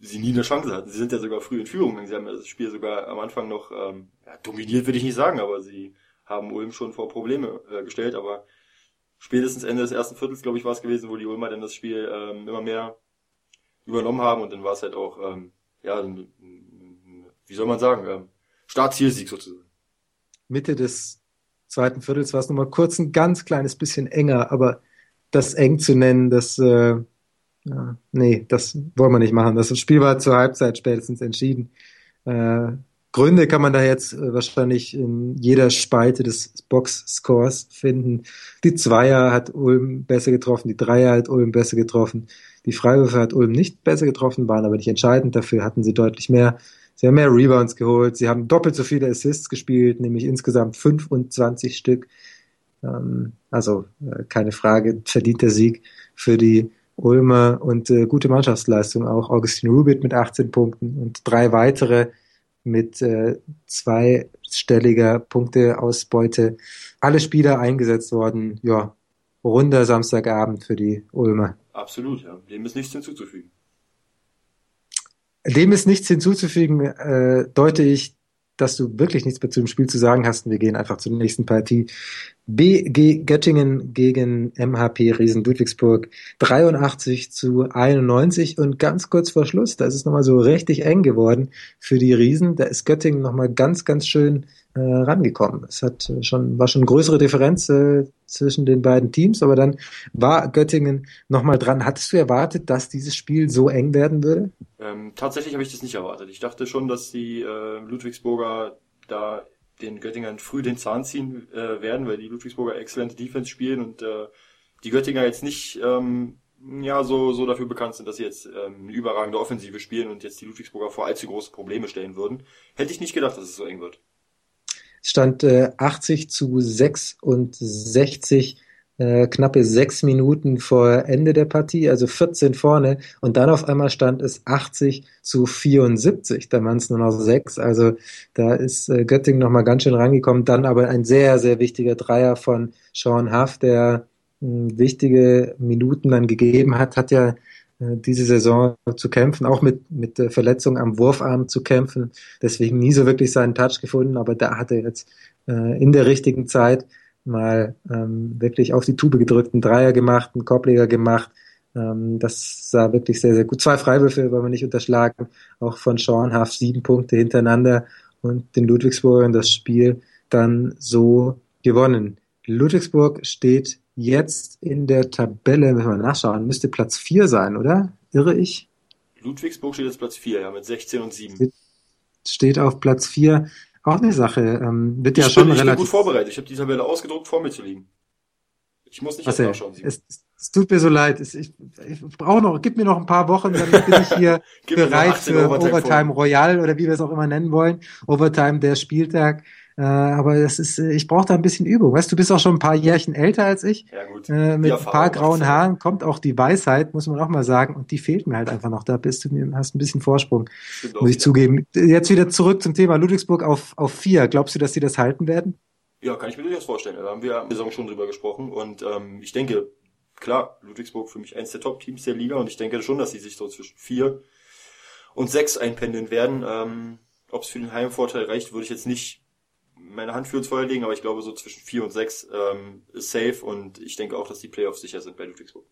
sie nie eine Chance hatten. Sie sind ja sogar früh in Führung. Sie haben das Spiel sogar am Anfang noch ähm, ja, dominiert, würde ich nicht sagen, aber sie haben Ulm schon vor Probleme äh, gestellt. Aber spätestens Ende des ersten Viertels, glaube ich, war es gewesen, wo die Ulmer dann das Spiel ähm, immer mehr übernommen haben und dann war es halt auch, ähm, ja, wie soll man sagen, ähm, Startzielsieg sozusagen. Mitte des zweiten Viertels war es nochmal kurz ein ganz kleines bisschen enger, aber das eng zu nennen, das, äh, ja, nee, das wollen wir nicht machen. Das Spiel war zur Halbzeit spätestens entschieden. Äh, Gründe kann man da jetzt äh, wahrscheinlich in jeder Spalte des Box-Scores finden. Die Zweier hat Ulm besser getroffen, die Dreier hat Ulm besser getroffen, die Freiwürfe hat Ulm nicht besser getroffen, waren aber nicht entscheidend. Dafür hatten sie deutlich mehr. Sie haben mehr Rebounds geholt, sie haben doppelt so viele Assists gespielt, nämlich insgesamt 25 Stück. Ähm, also äh, keine Frage, verdienter Sieg für die Ulmer und äh, gute Mannschaftsleistung auch. Augustin Rubit mit 18 Punkten und drei weitere mit äh, zweistelliger Punkteausbeute. Alle Spieler eingesetzt worden. Ja, runder Samstagabend für die Ulmer. Absolut, ja. Dem ist nichts hinzuzufügen. Dem ist nichts hinzuzufügen, äh, deute ich dass du wirklich nichts mehr zu dem Spiel zu sagen hast. Wir gehen einfach zur nächsten Partie. BG Göttingen gegen MHP Riesen Ludwigsburg 83 zu 91 und ganz kurz vor Schluss, da ist es nochmal so richtig eng geworden für die Riesen. Da ist Göttingen nochmal ganz, ganz schön äh, rangekommen. Es hat äh, schon, war schon größere Differenz äh, zwischen den beiden Teams, aber dann war Göttingen nochmal dran. Hattest du erwartet, dass dieses Spiel so eng werden würde? Ähm, tatsächlich habe ich das nicht erwartet. Ich dachte schon, dass die äh, Ludwigsburger da den Göttingern früh den Zahn ziehen äh, werden, weil die Ludwigsburger exzellente Defense spielen und äh, die Göttinger jetzt nicht ähm, ja so so dafür bekannt sind, dass sie jetzt ähm, eine überragende Offensive spielen und jetzt die Ludwigsburger vor allzu große Probleme stellen würden. Hätte ich nicht gedacht, dass es so eng wird stand äh, 80 zu 66, äh, knappe sechs Minuten vor Ende der Partie, also 14 vorne. Und dann auf einmal stand es 80 zu 74. Da waren es nur noch sechs. Also da ist äh, Göttingen nochmal ganz schön rangekommen. Dann aber ein sehr, sehr wichtiger Dreier von Sean Huff, der hm, wichtige Minuten dann gegeben hat, hat ja diese Saison zu kämpfen, auch mit, mit der Verletzung am Wurfarm zu kämpfen. Deswegen nie so wirklich seinen Touch gefunden, aber da hat er jetzt äh, in der richtigen Zeit mal ähm, wirklich auf die Tube gedrückt, einen Dreier gemacht, einen Korbleger gemacht. Ähm, das sah wirklich sehr, sehr gut. Zwei Freiwürfe wollen wir nicht unterschlagen, auch von Huff sieben Punkte hintereinander und den Ludwigsburgern das Spiel dann so gewonnen. Ludwigsburg steht jetzt in der Tabelle, müssen wir nachschauen, müsste Platz 4 sein, oder? Irre ich? Ludwigsburg steht jetzt Platz 4, ja, mit 16 und 7. Steht auf Platz 4. Auch eine Sache. Ähm, wird ich ja schon bin, ich relativ. bin gut vorbereitet. Ich habe die Tabelle ausgedruckt, vor mir zu liegen. Ich muss nicht nachschauen. Es, es tut mir so leid. Ich, ich brauche noch, gib mir noch ein paar Wochen, dann bin ich hier bereit für Overtime, Overtime Royal oder wie wir es auch immer nennen wollen. Overtime der Spieltag. Äh, aber das ist, äh, ich brauche da ein bisschen Übung. Weißt du, bist auch schon ein paar Jährchen älter als ich. Ja, gut. Äh, mit ein paar grauen Haaren kommt auch die Weisheit, muss man auch mal sagen. Und die fehlt mir halt einfach noch. Da bist du mir, hast ein bisschen Vorsprung, Stimmt muss ich zugeben. Jetzt wieder zurück zum Thema Ludwigsburg auf, auf vier. Glaubst du, dass sie das halten werden? Ja, kann ich mir durchaus vorstellen. Da haben wir am Saison schon drüber gesprochen. Und ähm, ich denke, klar, Ludwigsburg für mich eins der Top-Teams der Liga. Und ich denke schon, dass sie sich so zwischen vier und sechs einpendeln werden. Ähm, Ob es für den Heimvorteil reicht, würde ich jetzt nicht meine Hand für ins Feuer legen, aber ich glaube so zwischen vier und sechs ähm, ist safe und ich denke auch, dass die Playoffs sicher sind bei Ludwigsburg.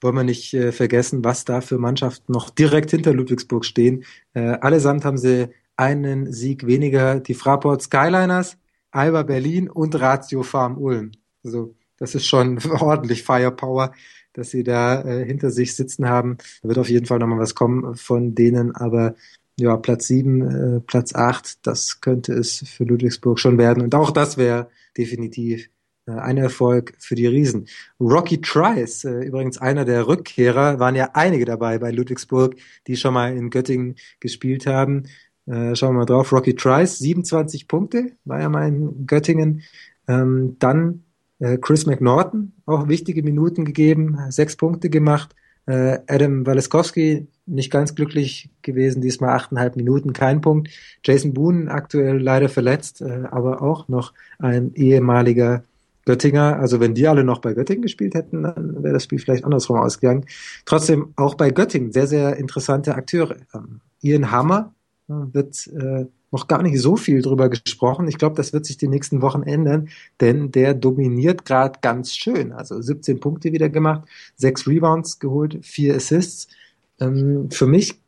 Wollen wir nicht äh, vergessen, was da für Mannschaften noch direkt hinter Ludwigsburg stehen. Äh, allesamt haben sie einen Sieg weniger. Die Fraport Skyliners, Alba Berlin und Ratio Farm Ulm. Also das ist schon ordentlich Firepower, dass sie da äh, hinter sich sitzen haben. Da wird auf jeden Fall nochmal was kommen von denen, aber ja, Platz sieben, äh, Platz acht, das könnte es für Ludwigsburg schon werden. Und auch das wäre definitiv äh, ein Erfolg für die Riesen. Rocky Trice, äh, übrigens einer der Rückkehrer, waren ja einige dabei bei Ludwigsburg, die schon mal in Göttingen gespielt haben. Äh, schauen wir mal drauf. Rocky Trice, 27 Punkte, war ja mal in Göttingen. Ähm, dann Äh, Chris McNaughton, auch wichtige Minuten gegeben, sechs Punkte gemacht. Äh, Adam Waleskowski nicht ganz glücklich gewesen, diesmal achteinhalb Minuten, kein Punkt. Jason Boone aktuell leider verletzt, äh, aber auch noch ein ehemaliger Göttinger. Also wenn die alle noch bei Göttingen gespielt hätten, dann wäre das Spiel vielleicht andersrum ausgegangen. Trotzdem auch bei Göttingen sehr, sehr interessante Akteure. Ähm, Ian Hammer äh, wird noch gar nicht so viel drüber gesprochen. Ich glaube, das wird sich die nächsten Wochen ändern, denn der dominiert gerade ganz schön. Also 17 Punkte wieder gemacht, sechs Rebounds geholt, vier Assists. Ähm, für mich,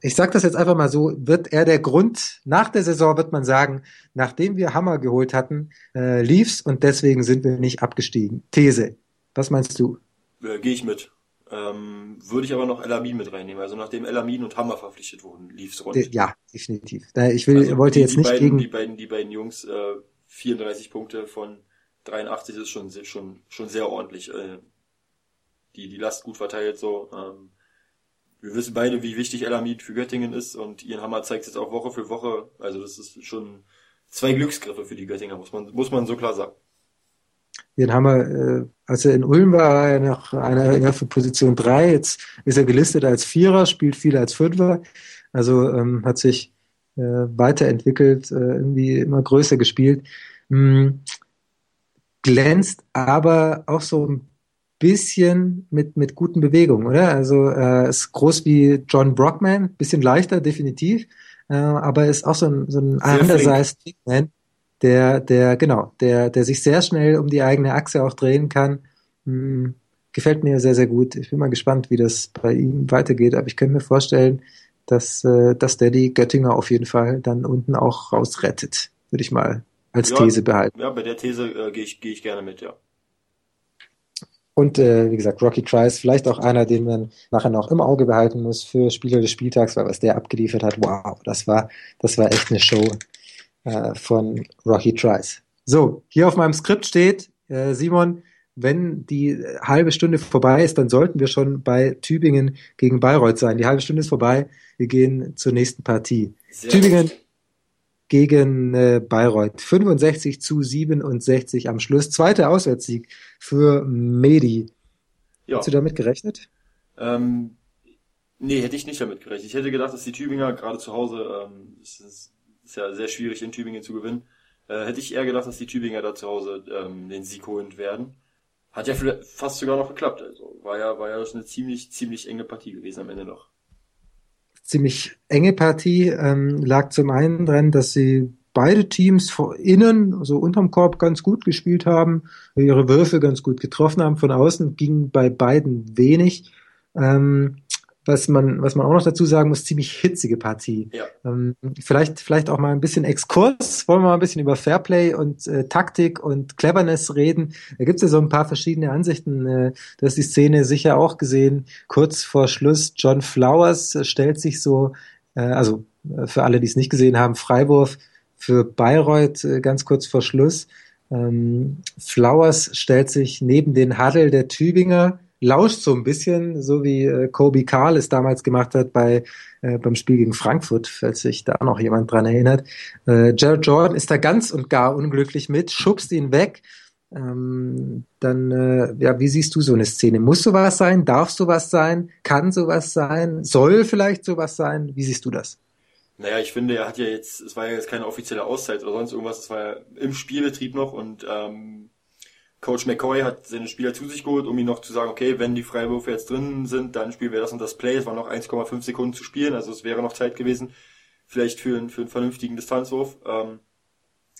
ich sage das jetzt einfach mal so, wird er der Grund, nach der Saison wird man sagen, nachdem wir Hammer geholt hatten, äh, lief's und deswegen sind wir nicht abgestiegen. These. Was meinst du? Äh, Gehe ich mit. Ähm, würde ich aber noch Elamin mit reinnehmen. Also nachdem Elamin und Hammer verpflichtet wurden, lief's rund. Ja, definitiv. Ich will, also wollte die, jetzt die nicht beiden, gegen die beiden, die beiden Jungs, äh, 34 Punkte von 83 ist schon, sehr- schon, schon sehr ordentlich. Äh, die, die Last gut verteilt so. Ähm, wir wissen beide, wie wichtig Elamin für Göttingen ist und Ian Hammer zeigt es jetzt auch Woche für Woche. Also das ist schon zwei Glücksgriffe für die Göttinger, muss man, muss man so klar sagen. Haben wir, äh, als er in Ulm war, er noch einer eher für Position 3. Jetzt ist er gelistet als Vierer, spielt viel als Fünfer. Also ähm, hat sich äh, weiterentwickelt, äh, irgendwie immer größer gespielt. Hm, glänzt aber auch so ein bisschen mit, mit guten Bewegungen, oder? Also äh, ist groß wie John Brockman, bisschen leichter, definitiv. Äh, aber ist auch so ein, so ein Sehr undersized Big Man, der, der, genau, der, der sich sehr schnell um die eigene Achse auch drehen kann. Hm, gefällt mir sehr, sehr gut. Ich bin mal gespannt, wie das bei ihm weitergeht, aber ich könnte mir vorstellen, dass, äh, dass der die Göttinger auf jeden Fall dann unten auch rausrettet, würde ich mal als Ja. These behalten. Ja, bei der These äh, gehe ich, gehe ich gerne mit, ja. Und äh, wie gesagt, Rocky Trice, vielleicht auch einer, den man nachher noch im Auge behalten muss für Spieler des Spieltags, weil was der abgeliefert hat, wow, das war, das war echt eine Show äh, von Rocky Trice. So, hier auf meinem Skript steht, äh, Simon, wenn die halbe Stunde vorbei ist, dann sollten wir schon bei Tübingen gegen Bayreuth sein. Die halbe Stunde ist vorbei. Wir gehen zur nächsten Partie. Sehr Tübingen gut. gegen äh, Bayreuth. 65 zu 67 am Schluss. Zweiter Auswärtssieg für Medi. Ja. Hast du damit gerechnet? Ähm, nee, hätte ich nicht damit gerechnet. Ich hätte gedacht, dass die Tübinger gerade zu Hause, ähm, ist, ja sehr schwierig in Tübingen zu gewinnen, äh, hätte ich eher gedacht, dass die Tübinger da zu Hause ähm, den Sieg holen werden. Hat ja fast sogar noch geklappt. Also war ja, war ja eine ziemlich, ziemlich enge Partie gewesen am Ende noch. Ziemlich enge Partie. Ähm, lag zum einen dran, dass sie beide Teams vor innen, also unterm Korb, ganz gut gespielt haben, ihre Würfe ganz gut getroffen haben. Von außen ging bei beiden wenig. Ähm, was man, was man auch noch dazu sagen muss, ziemlich hitzige Partie. Ja. Ähm, vielleicht, vielleicht auch mal ein bisschen Exkurs. Wollen wir mal ein bisschen über Fairplay und äh, Taktik und Cleverness reden. Da gibt's ja so ein paar verschiedene Ansichten. Äh, du hast die Szene sicher auch gesehen. Kurz vor Schluss, John Flowers äh, stellt sich so, äh, also äh, für alle, die es nicht gesehen haben, Freiwurf für Bayreuth äh, ganz kurz vor Schluss. Ähm, Flowers stellt sich neben den Huddle der Tübinger, lauscht so ein bisschen, so wie äh, Kobe Karl es damals gemacht hat bei äh, beim Spiel gegen Frankfurt, falls sich da noch jemand dran erinnert. Äh, Jared Jordan ist da ganz und gar unglücklich mit, schubst ihn weg. Ähm, dann, äh, ja, wie siehst du so eine Szene? Muss sowas sein? Darf sowas sein? Kann sowas sein? Soll vielleicht sowas sein? Wie siehst du das? Naja, ich finde, er hat ja jetzt, es war ja jetzt keine offizielle Auszeit oder sonst irgendwas, es war ja im Spielbetrieb noch und ähm, Coach McCoy hat seine Spieler zu sich geholt, um ihm noch zu sagen, okay, wenn die Freiwürfe jetzt drin sind, dann spielen wir das und das Play. Es waren noch 1,5 Sekunden zu spielen, also es wäre noch Zeit gewesen, vielleicht für, einen für einen vernünftigen Distanzwurf. Ähm,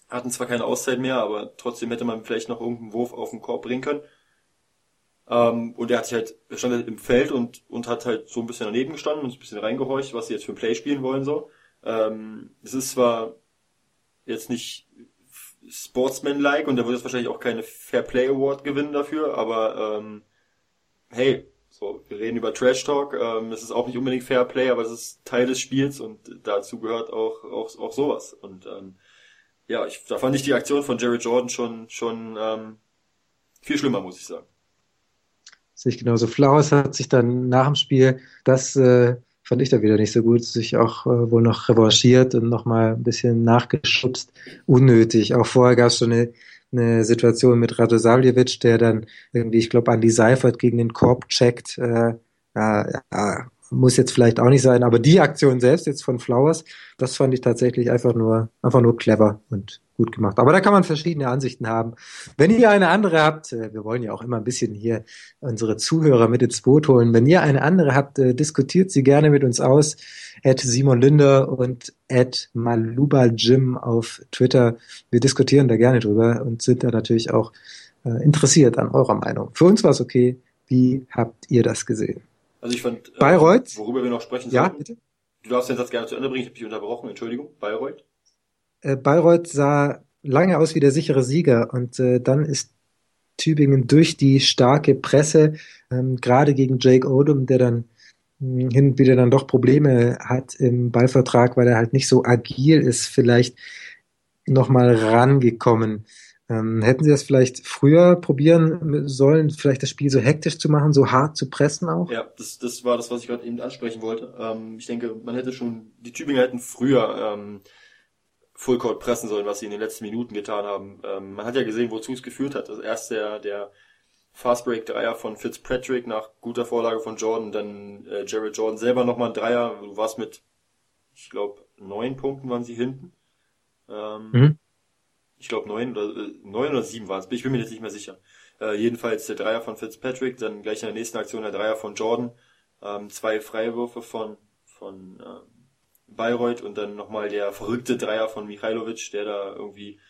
hatten zwar keine Auszeit mehr, aber trotzdem hätte man vielleicht noch irgendeinen Wurf auf den Korb bringen können. Ähm, und er hat sich halt, er stand halt im Feld und, und hat halt so ein bisschen daneben gestanden und ein bisschen reingehorcht, was sie jetzt für ein Play spielen wollen, so. Ähm, es ist zwar jetzt nicht sportsman-like und er wird jetzt wahrscheinlich auch keine Fair Play Award gewinnen dafür, aber ähm, hey, so, wir reden über Trash Talk, ähm, es ist auch nicht unbedingt Fair Play, aber es ist Teil des Spiels und dazu gehört auch, auch, auch sowas. Und ähm, ja, ich, da fand ich die Aktion von Jerry Jordan schon, schon ähm, viel schlimmer, muss ich sagen. Sehe ich genauso. Flowers hat sich dann nach dem Spiel, das äh, fand ich da wieder nicht so gut, sich auch äh, wohl noch revanchiert und nochmal ein bisschen nachgeschubst. Unnötig. Auch vorher gab es schon eine, eine Situation mit Radosavljevic, der dann irgendwie, ich glaube, Andy Seifert gegen den Korb checkt. Äh, ja, muss jetzt vielleicht auch nicht sein, aber die Aktion selbst jetzt von Flowers, das fand ich tatsächlich einfach nur, einfach nur clever und gut gemacht. Aber da kann man verschiedene Ansichten haben. Wenn ihr eine andere habt, äh, wir wollen ja auch immer ein bisschen hier unsere Zuhörer mit ins Boot holen. Wenn ihr eine andere habt, äh, diskutiert sie gerne mit uns aus. At Simon Linder und at Maluba Jim auf Twitter. Wir diskutieren da gerne drüber und sind da natürlich auch äh, interessiert an eurer Meinung. Für uns war es okay. Wie habt ihr das gesehen? Also ich fand, Bayreuth? worüber wir noch sprechen sollen. Ja, bitte. Du darfst den Satz gerne zu Ende bringen, ich habe dich unterbrochen, Entschuldigung. Bayreuth? Äh, Bayreuth sah lange aus wie der sichere Sieger und äh, dann ist Tübingen durch die starke Presse, ähm, gerade gegen Jake Odom, der dann hm, hin und wieder dann doch Probleme hat im Ballvertrag, weil er halt nicht so agil ist, vielleicht nochmal rangekommen. Ähm, hätten Sie das vielleicht früher probieren sollen, vielleicht das Spiel so hektisch zu machen, so hart zu pressen auch? Ja, das, das war das, was ich gerade eben ansprechen wollte. Ähm, ich denke, man hätte schon, die Tübinger hätten früher ähm, Fullcourt pressen sollen, was sie in den letzten Minuten getan haben. Ähm, man hat ja gesehen, wozu es geführt hat. Also erst der, der Fastbreak Dreier von Fitzpatrick nach guter Vorlage von Jordan, dann äh, Jared Jordan selber nochmal ein Dreier. Du warst mit, ich glaube, neun Punkten waren sie hinten. Ähm, mhm ich glaube neun oder äh, neun oder sieben waren es, ich bin mir jetzt nicht mehr sicher. Äh, jedenfalls der Dreier von Fitzpatrick, dann gleich in der nächsten Aktion der Dreier von Jordan, ähm, zwei Freiwürfe von von ähm, Bayreuth und dann nochmal der verrückte Dreier von Michailovic, der da irgendwie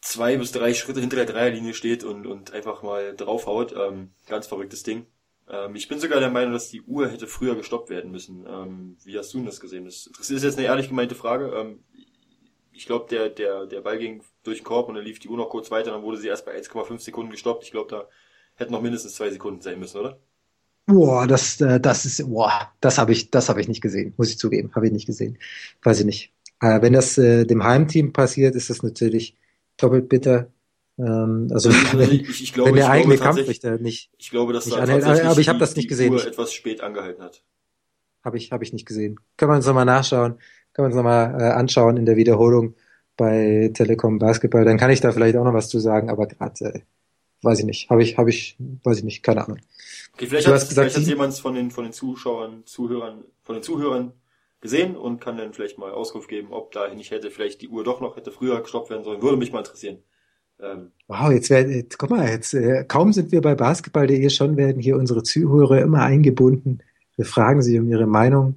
zwei bis drei Schritte hinter der Dreierlinie steht und, und einfach mal draufhaut. Ähm, ganz verrücktes Ding. Ähm, ich bin sogar der Meinung, dass die Uhr hätte früher gestoppt werden müssen. Ähm, wie hast du das gesehen? Das, das ist jetzt eine ehrlich gemeinte Frage. Ähm, ich glaube, der, der, der Ball ging durch den Korb und dann lief die Uhr noch kurz weiter, dann wurde sie erst bei 1,5 Sekunden gestoppt. Ich glaube, da hätten noch mindestens zwei Sekunden sein müssen, oder? Boah, das, äh, das ist, boah, das habe ich, das habe ich nicht gesehen, muss ich zugeben, habe ich nicht gesehen, weiß ich nicht. Äh, wenn das äh, dem Heimteam passiert, ist das natürlich doppelt bitter. Ähm, also, wenn, ich, ich glaube, wenn der eigene Kampfrichter nicht, ich glaube, dass nicht da anhält, aber ich habe das nicht gesehen. Uhr etwas spät angehalten hat. Habe ich, habe ich nicht gesehen. Können wir uns nochmal nachschauen kann man es nochmal äh, anschauen in der Wiederholung bei Telekom Basketball. Dann kann ich da vielleicht auch noch was zu sagen, aber gerade äh, weiß ich nicht. Habe ich, habe ich, weiß ich nicht, keine Ahnung. Okay, vielleicht du hat, gesagt, vielleicht hat jemand von den von den Zuschauern, Zuhörern, von den Zuhörern gesehen und kann dann vielleicht mal Auskunft geben, ob da nicht hätte vielleicht die Uhr doch noch hätte früher gestoppt werden sollen. Würde mich mal interessieren. Ähm, wow, jetzt werden, guck mal, jetzt äh, kaum sind wir bei Basketball.de schon werden hier unsere Zuhörer immer eingebunden. Wir fragen sie um ihre Meinung.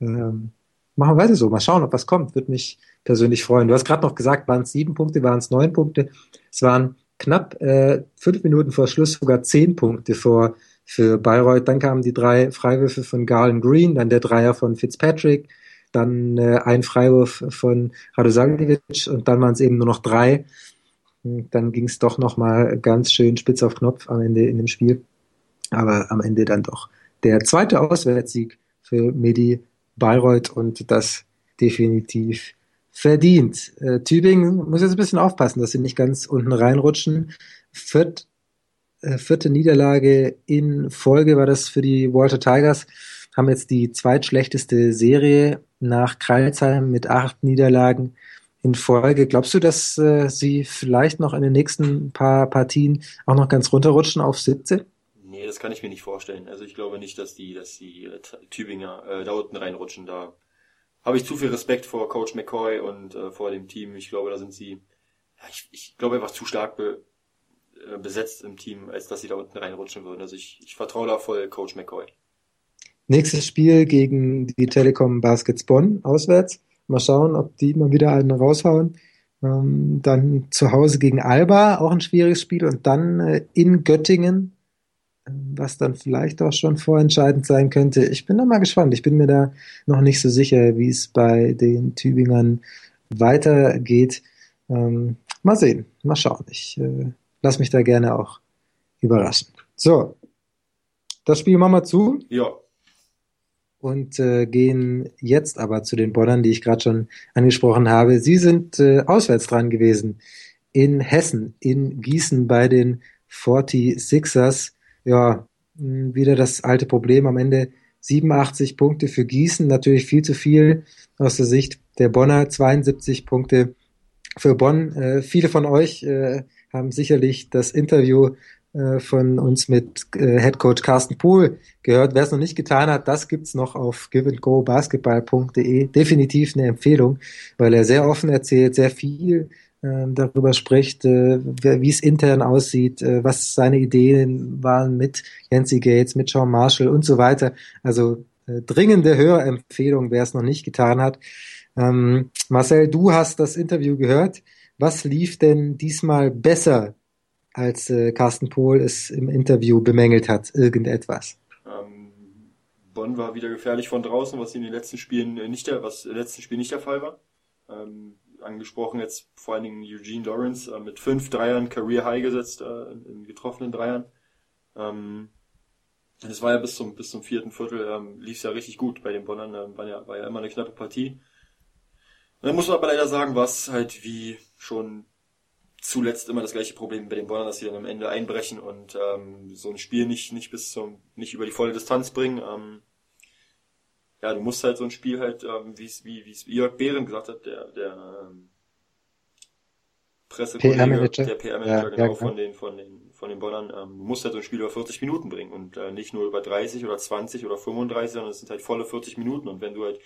Ähm, machen wir weiter so. Mal schauen, ob was kommt. Würde mich persönlich freuen. Du hast gerade noch gesagt, waren es sieben Punkte, waren es neun Punkte. Es waren knapp äh, fünf Minuten vor Schluss sogar zehn Punkte vor für Bayreuth. Dann kamen die drei Freiwürfe von Garland Green, dann der Dreier von Fitzpatrick, dann äh, ein Freiwurf von Radosavljevic und dann waren es eben nur noch drei. Dann ging es doch noch mal ganz schön spitz auf Knopf am Ende in dem Spiel. Aber am Ende dann doch der zweite Auswärtssieg für Medi Bayreuth und das definitiv verdient. Äh, Tübingen muss jetzt ein bisschen aufpassen, dass sie nicht ganz unten reinrutschen. Viert, äh, vierte Niederlage in Folge war das für die Walter Tigers. Haben jetzt die zweitschlechteste Serie nach Kreilsheim mit acht Niederlagen in Folge. Glaubst du, dass äh, sie vielleicht noch in den nächsten paar Partien auch noch ganz runterrutschen auf 17? Nee, das kann ich mir nicht vorstellen. Also ich glaube nicht, dass die, dass die äh, Tübinger äh, da unten reinrutschen. Da habe ich zu viel Respekt vor Coach McCoy und äh, vor dem Team. Ich glaube, da sind sie, ja, ich, ich glaube einfach zu stark be, äh, besetzt im Team, als dass sie da unten reinrutschen würden. Also ich, ich vertraue da voll Coach McCoy. Nächstes Spiel gegen die Telekom Baskets Bonn auswärts. Mal schauen, ob die mal wieder einen raushauen. Ähm, dann zu Hause gegen Alba, auch ein schwieriges Spiel. Und dann äh, in Göttingen was dann vielleicht auch schon vorentscheidend sein könnte. Ich bin da mal gespannt. Ich bin mir da noch nicht so sicher, wie es bei den Tübingern weitergeht. Ähm, mal sehen, mal schauen. Ich äh, lasse mich da gerne auch überraschen. So, das Spiel machen wir zu. Ja. Und äh, gehen jetzt aber zu den Bonnern, die ich gerade schon angesprochen habe. Sie sind äh, auswärts dran gewesen in Hessen, in Gießen bei den 46ers ja, wieder das alte Problem am Ende 87 Punkte für Gießen, natürlich viel zu viel aus der Sicht der Bonner, 72 Punkte für Bonn. Äh, viele von euch äh, haben sicherlich das Interview äh, von uns mit äh, Head Coach Carsten Pohl gehört. Wer es noch nicht getan hat, das gibt's noch auf giveandgobasketball.de. Definitiv eine Empfehlung, weil er sehr offen erzählt, sehr viel äh, darüber spricht, äh, wie es intern aussieht, was seine Ideen waren mit Yancy Gates, mit Sean Marshall und so weiter. Also dringende Hörempfehlung, wer es noch nicht getan hat. Ähm, Marcel, du hast das Interview gehört. Was lief denn diesmal besser als äh, Carsten Pohl es im Interview bemängelt hat, irgendetwas? Ähm, Bonn war wieder gefährlich von draußen, was in den letzten Spielen äh, nicht der, was im letzten Spiel nicht der Fall war. Ähm, angesprochen jetzt vor allen Dingen Eugene Lawrence äh, mit fünf Dreiern Career High gesetzt äh, in, getroffenen Dreiern. Ähm, das war ja bis zum bis zum vierten Viertel ähm, lief es ja richtig gut bei den Bonnern, ähm, war ja war ja immer eine knappe Partie. Und dann muss man aber leider sagen, was halt wie schon zuletzt immer das gleiche Problem bei den Bonnern, dass sie dann am Ende einbrechen und ähm, so ein Spiel nicht nicht bis zum nicht über die volle Distanz bringen. Ähm, ja, du musst halt so ein Spiel halt, ähm, wie es wie wie es Jörg Behren gesagt hat, der der ähm, Pressekollege, der PR-Manager ja, genau ja, von den von den von den Bonnern, ähm, du musst halt so ein Spiel über 40 Minuten bringen und äh, nicht nur über 30 oder 20 oder 35, sondern es sind halt volle 40 Minuten und wenn du halt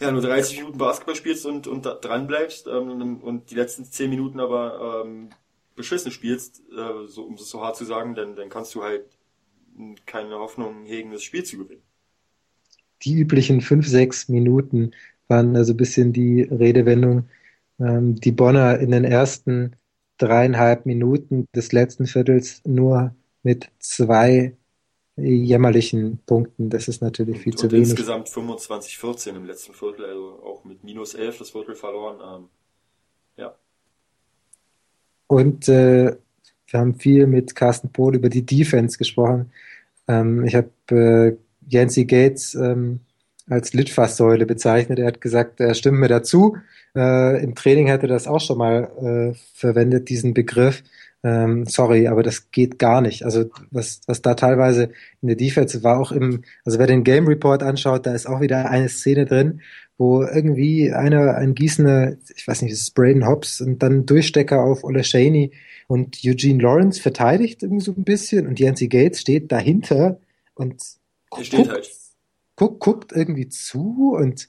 ja, nur 30 Minuten Basketball spielst und, und dran bleibst ähm, und die letzten 10 Minuten aber ähm, beschissen spielst, äh, so, um es so hart zu sagen, dann, dann kannst du halt keine Hoffnung hegen, das Spiel zu gewinnen. Die üblichen 5, 6 Minuten waren also ein bisschen die Redewendung. Ähm, die Bonner in den ersten dreieinhalb Minuten des letzten Viertels nur mit zwei jämmerlichen Punkten. Das ist natürlich viel und, zu und wenig. Insgesamt 25-14 im letzten Viertel, also auch mit minus 11 das Viertel verloren. Ähm, ja. Und äh, wir haben viel mit Carsten Pohl über die Defense gesprochen. Ähm, ich habe äh, Yancy Gates ähm, als Litfaßsäule bezeichnet. Er hat gesagt, er stimmt mir dazu. Äh, Im Training hätte er das auch schon mal äh, verwendet, diesen Begriff. Ähm, sorry, aber das geht gar nicht. Also was, was da teilweise in der Defense war auch im, also wer den Game Report anschaut, da ist auch wieder eine Szene drin, wo irgendwie einer, ein Gießener, ich weiß nicht, das ist Braden Hobbs und dann Durchstecker auf Ola Shaney und Eugene Lawrence verteidigt irgendwie so ein bisschen und Yancy Gates steht dahinter und guckt, halt. guckt, guckt irgendwie zu und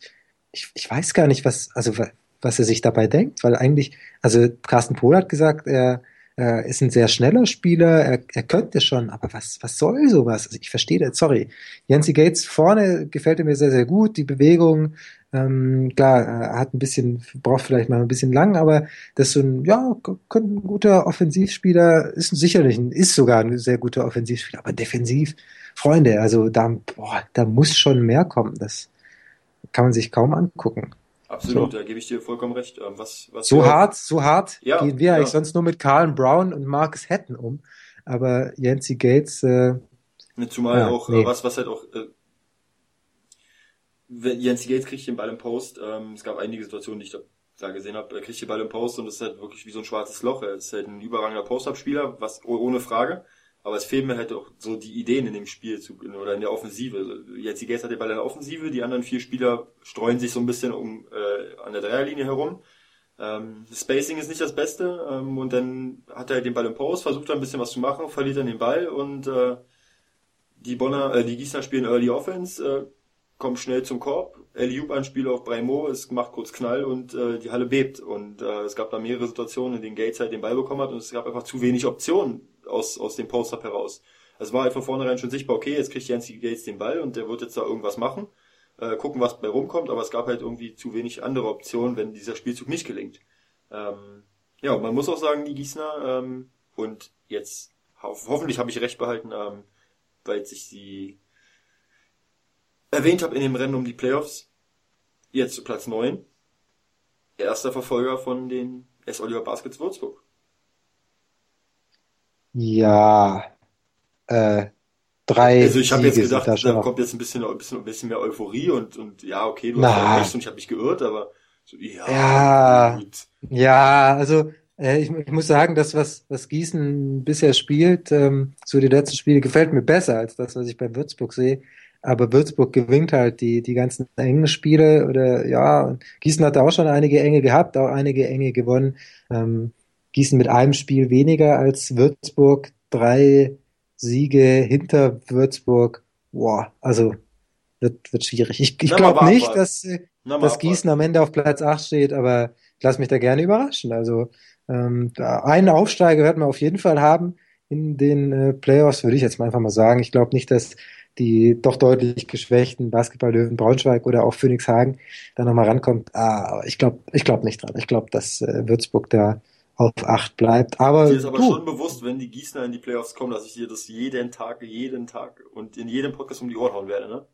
ich, ich weiß gar nicht, was, also was er sich dabei denkt, weil eigentlich, also Carsten Pohl hat gesagt, er er ist ein sehr schneller Spieler, er, er könnte schon, aber was, was soll sowas? Also ich verstehe das, sorry. Yancy Gates vorne gefällt mir sehr, sehr gut, die Bewegung, ähm, klar, er hat ein bisschen, braucht vielleicht mal ein bisschen lang, aber das ist so ein, ja, könnte ein guter Offensivspieler, ist sicherlich ein, ist sogar ein sehr guter Offensivspieler, aber defensiv, Freunde, also da, boah, da muss schon mehr kommen, das kann man sich kaum angucken. Absolut, so. da gebe ich dir vollkommen recht. Ähm, was, was so hart, so hart ja, gehen wir ja. eigentlich sonst nur mit Carl Brown und Marcus Hatton um. Aber Yancy Gates, äh, Zumal ja, auch, äh, nee. was, was halt auch, äh, Yancy Gates kriegt den Ball im Post, ähm, es gab einige Situationen, die ich da, da gesehen habe, er kriegt den Ball im Post und es ist halt wirklich wie so ein schwarzes Loch. Er ist halt ein überragender Post-Up-Spieler, was ohne Frage. Aber es fehlen mir halt auch so die Ideen in dem Spiel zu, oder in der Offensive. Jetzt die Gates hat den Ball in der Offensive, die anderen vier Spieler streuen sich so ein bisschen um äh, an der Dreierlinie herum. Ähm, Spacing ist nicht das Beste ähm, und dann hat er den Ball im Post, versucht ein bisschen was zu machen, verliert dann den Ball und äh, die Bonner, äh, die Gießner spielen Early Offense, äh, kommen schnell zum Korb, Eliup Anspiel auf Breimo, es macht kurz Knall und äh, die Halle bebt und äh, es gab da mehrere Situationen, in denen Gates halt den Ball bekommen hat und es gab einfach zu wenig Optionen aus, aus dem Post-Up heraus. Es war halt von vornherein schon sichtbar, okay, jetzt kriegt Yancy Gates den Ball und der wird jetzt da irgendwas machen, äh, gucken, was bei rumkommt, aber es gab halt irgendwie zu wenig andere Optionen, wenn dieser Spielzug nicht gelingt. Ähm, ja, man muss auch sagen, die Gießner, ähm, und jetzt ho hoffentlich habe ich recht behalten, ähm, weil sich die erwähnt habe in dem Rennen um die Playoffs, jetzt zu Platz 9, erster Verfolger von den S. Oliver Baskets Würzburg. Ja, äh, drei. Also ich habe jetzt gedacht, da, da kommt jetzt ein bisschen, ein bisschen, ein bisschen mehr Euphorie und, und ja, okay, du hast recht und ich habe mich geirrt, aber so, ja, ja, gut. ja, also äh, ich, ich muss sagen, das, was, was Gießen bisher spielt, ähm, so die letzten Spiele, gefällt mir besser als das, was ich bei Würzburg sehe. aber Würzburg gewinnt halt die, die ganzen engen Spiele oder ja, Gießen hat auch schon einige enge gehabt, auch einige enge gewonnen. Ähm, Gießen mit einem Spiel weniger als Würzburg, drei Siege hinter Würzburg. Boah, also wird, wird schwierig. Ich, ich glaube nicht, dass, dass Gießen am Ende auf Platz 8 steht, aber ich lasse mich da gerne überraschen. Also ähm, einen Aufsteiger wird man auf jeden Fall haben in den äh, Playoffs, würde ich jetzt mal einfach mal sagen. Ich glaube nicht, dass die doch deutlich geschwächten Basketball-Löwen Braunschweig oder auch Phoenix Hagen da nochmal rankommt. Ah, ich glaube ich glaub nicht dran. Ich glaube, dass äh, Würzburg da auf acht bleibt. Aber dir ist aber du. schon bewusst, wenn die Gießener in die Playoffs kommen, dass ich dir das jeden Tag, jeden Tag und in jedem Podcast um die Ohren hauen werde, ne?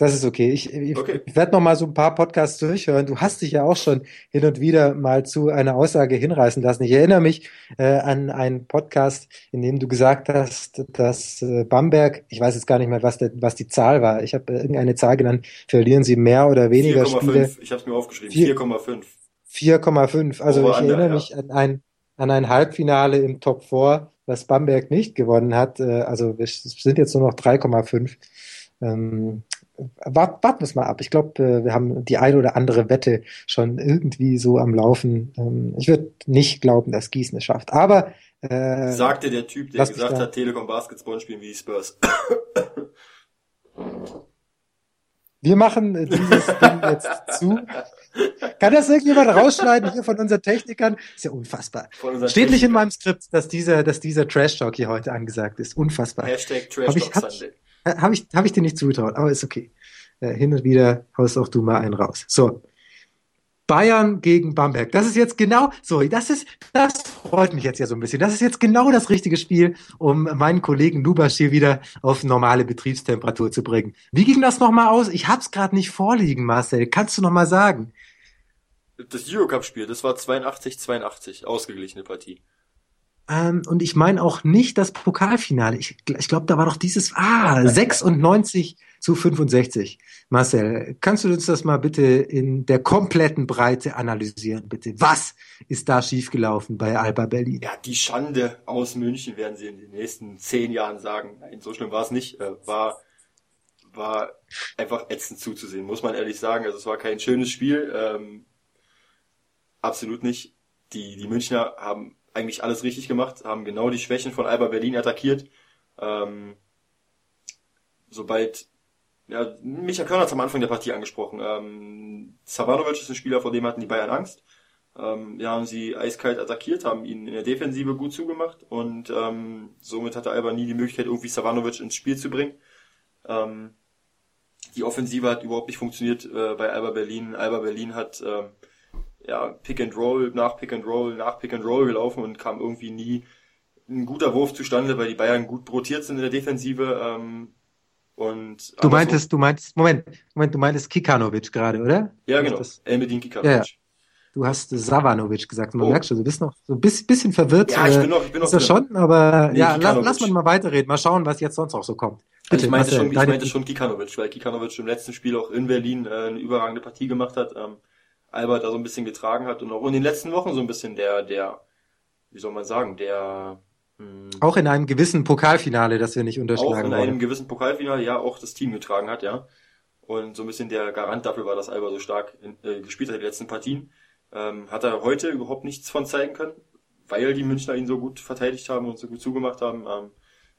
Das ist okay. Ich, ich, okay. ich werde noch mal so ein paar Podcasts durchhören. Du hast dich ja auch schon hin und wieder mal zu einer Aussage hinreißen lassen. Ich erinnere mich äh, an einen Podcast, in dem du gesagt hast, dass äh, Bamberg, ich weiß jetzt gar nicht mehr, was, der, was die Zahl war. Ich habe äh, irgendeine Zahl genannt. Verlieren sie mehr oder weniger 4, Spiele? 5. Ich habe es mir aufgeschrieben. 4,5. 4,5. Also oh, ich erinnere ja. mich an ein, an ein Halbfinale im Top 4, was Bamberg nicht gewonnen hat. Äh, also wir sind jetzt nur noch 3,5. Ähm, warten wir es mal ab. Ich glaube, äh, wir haben die eine oder andere Wette schon irgendwie so am Laufen. Ähm, ich würde nicht glauben, dass Gießen es schafft. Aber äh, sagte der Typ, der gesagt hat, Telekom Basketball spielen wie die Spurs. Wir machen dieses Ding jetzt zu. Kann das irgendjemand rausschneiden hier von unseren Technikern? Ist ja unfassbar. Steht nicht in meinem Skript, dass dieser, dass dieser Trash Talk hier heute angesagt ist. Unfassbar. Hashtag Trash Talk Sunday. Habe ich, hab ich dir nicht zugetraut, aber ist okay. Äh, hin und wieder haust auch du mal einen raus. So. Bayern gegen Bamberg. Das ist jetzt genau, so, das ist, das freut mich jetzt ja so ein bisschen. Das ist jetzt genau das richtige Spiel, um meinen Kollegen Lubasch hier wieder auf normale Betriebstemperatur zu bringen. Wie ging das nochmal aus? Ich hab's gerade nicht vorliegen, Marcel. Kannst du nochmal sagen? Das Eurocup-Spiel, das war 82-82, ausgeglichene Partie. Ähm, und ich meine auch nicht das Pokalfinale. Ich, ich glaube, da war doch dieses, ah, 96 zu 65. Marcel, kannst du uns das mal bitte in der kompletten Breite analysieren, bitte? Was ist da schiefgelaufen bei Alba Berlin? Ja, die Schande aus München werden sie in den nächsten zehn Jahren sagen. Nein, so schlimm war es nicht. Äh, war, war einfach ätzend zuzusehen, muss man ehrlich sagen. Also es war kein schönes Spiel. Ähm, absolut nicht. Die, die Münchner haben eigentlich alles richtig gemacht, haben genau die Schwächen von Alba Berlin attackiert. Ähm, sobald, ja, Micha Körner hat am Anfang der Partie angesprochen. Ähm, Savanovic ist ein Spieler, vor dem hatten die Bayern Angst. Ähm, ja, haben sie eiskalt attackiert, haben ihn in der Defensive gut zugemacht und ähm, somit hatte Alba nie die Möglichkeit, irgendwie Savanovic ins Spiel zu bringen. Ähm, die Offensive hat überhaupt nicht funktioniert äh, bei Alba Berlin. Alba Berlin hat ähm, ja, Pick and Roll nach Pick and Roll nach Pick and Roll gelaufen und kam irgendwie nie ein guter Wurf zustande, weil die Bayern gut rotiert sind in der Defensive. Ähm, und du meintest, so, du meintest, Moment, Moment, du meintest Kikanovic gerade, oder? Ja, genau. Elmedin Kikanovic. Ja. Du hast Savanovic gesagt. Man oh. merkt schon, du bist noch so ein bisschen, bisschen verwirrt. Ja, ich bin noch, ich bin noch. Ist schon, aber nee, ja, lass, lass mal weiterreden. Mal schauen, was jetzt sonst auch so kommt. Bitte, also ich meinte schon, ich meinte schon Kikanovic, weil Kikanovic im letzten Spiel auch in Berlin äh, eine überragende Partie gemacht hat. Ähm, Albert da so ein bisschen getragen hat und auch in den letzten Wochen so ein bisschen der, der, wie soll man sagen, der auch in einem gewissen Pokalfinale, das wir nicht unterschlagen Auch in einem gewissen Pokalfinale, ja, auch das Team getragen hat, ja. Und so ein bisschen der Garant dafür war, dass Alba so stark in, äh, gespielt hat die letzten Partien. Ähm, hat er heute überhaupt nichts von zeigen können, weil die Münchner ihn so gut verteidigt haben und so gut zugemacht haben. Ähm,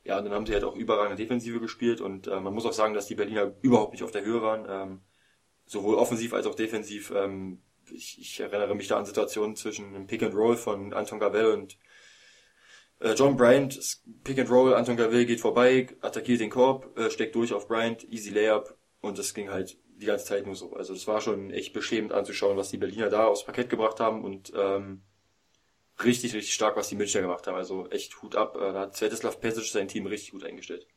ja, und dann haben sie halt auch überragende Defensive gespielt und äh, man muss auch sagen, dass die Berliner überhaupt nicht auf der Höhe waren. Ähm, sowohl offensiv als auch defensiv. Ähm, ich, ich erinnere mich da an Situationen zwischen dem Pick and Roll von Anton Gavel und äh, John Bryant. Pick and Roll, Anton Gavel geht vorbei, attackiert den Korb, äh, steckt durch auf Bryant, easy Layup und das ging halt die ganze Zeit nur so. Also es war schon echt beschämend anzuschauen, was die Berliner da aufs Parkett gebracht haben und ähm, richtig, richtig stark, was die Münchner gemacht haben. Also echt Hut ab. Äh, da hat Svetislav Pesic sein Team richtig gut eingestellt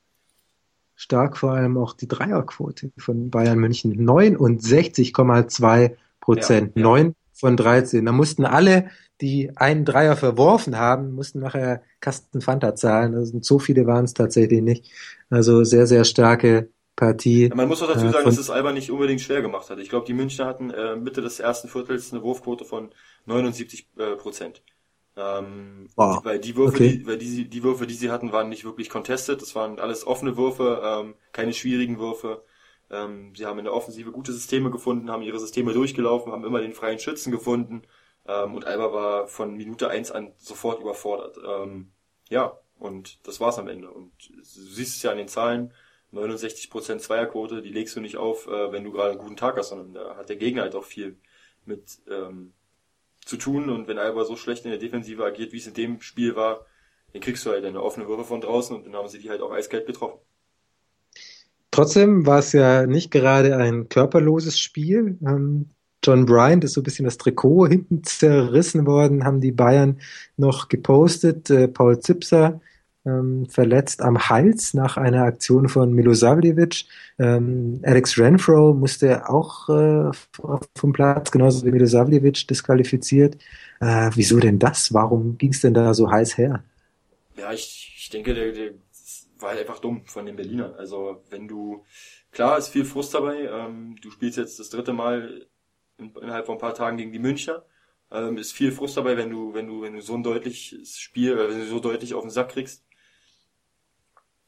stark vor allem auch die Dreierquote von Bayern München. 69,2 Prozent. Ja, ja. 9 von 13. Da mussten alle, die einen Dreier verworfen haben, mussten nachher Kasten Fanta zahlen. Also so viele waren es tatsächlich nicht. Also sehr, sehr starke Partie. Ja, man muss auch dazu äh, sagen, äh, dass es Alba nicht unbedingt schwer gemacht hat. Ich glaube, die Münchner hatten äh, Mitte des ersten Viertels eine Wurfquote von 79 äh, Prozent. Ähm, oh, weil die Würfe, okay. die, weil die, die Würfe, die sie hatten, waren nicht wirklich contested. Das waren alles offene Würfe, ähm, keine schwierigen Würfe. Ähm, sie haben in der Offensive gute Systeme gefunden, haben ihre Systeme durchgelaufen, haben immer den freien Schützen gefunden. Ähm, und Alba war von Minute eins an sofort überfordert. Ähm, ja, und das war's am Ende. Und du siehst es ja an den Zahlen. 69% Zweierquote, die legst du nicht auf, äh, wenn du gerade einen guten Tag hast, sondern da hat der Gegner halt auch viel mit ähm, zu tun. Und wenn Alba so schlecht in der Defensive agiert, wie es in dem Spiel war, dann kriegst du halt eine offene Würfe von draußen und dann haben sie die halt auch eiskalt getroffen. Trotzdem war es ja nicht gerade ein körperloses Spiel. Ähm, John Bryant ist so ein bisschen das Trikot hinten zerrissen worden, haben die Bayern noch gepostet. Äh, Paul Zipser ähm, verletzt am Hals nach einer Aktion von Milosavljevic. Ähm, Alex Renfro musste auch äh, vom Platz, genauso wie Milosavljevic, disqualifiziert. Äh, wieso denn das? Warum ging es denn da so heiß her? Ja, ich, ich denke, der, der war halt einfach dumm von den Berlinern. Also wenn du, klar ist viel Frust dabei, ähm, du spielst jetzt das dritte Mal innerhalb von ein paar Tagen gegen die Münchner. Ähm, ist viel Frust dabei, wenn du, wenn du, wenn du so ein deutliches Spiel, äh, wenn du so deutlich auf den Sack kriegst.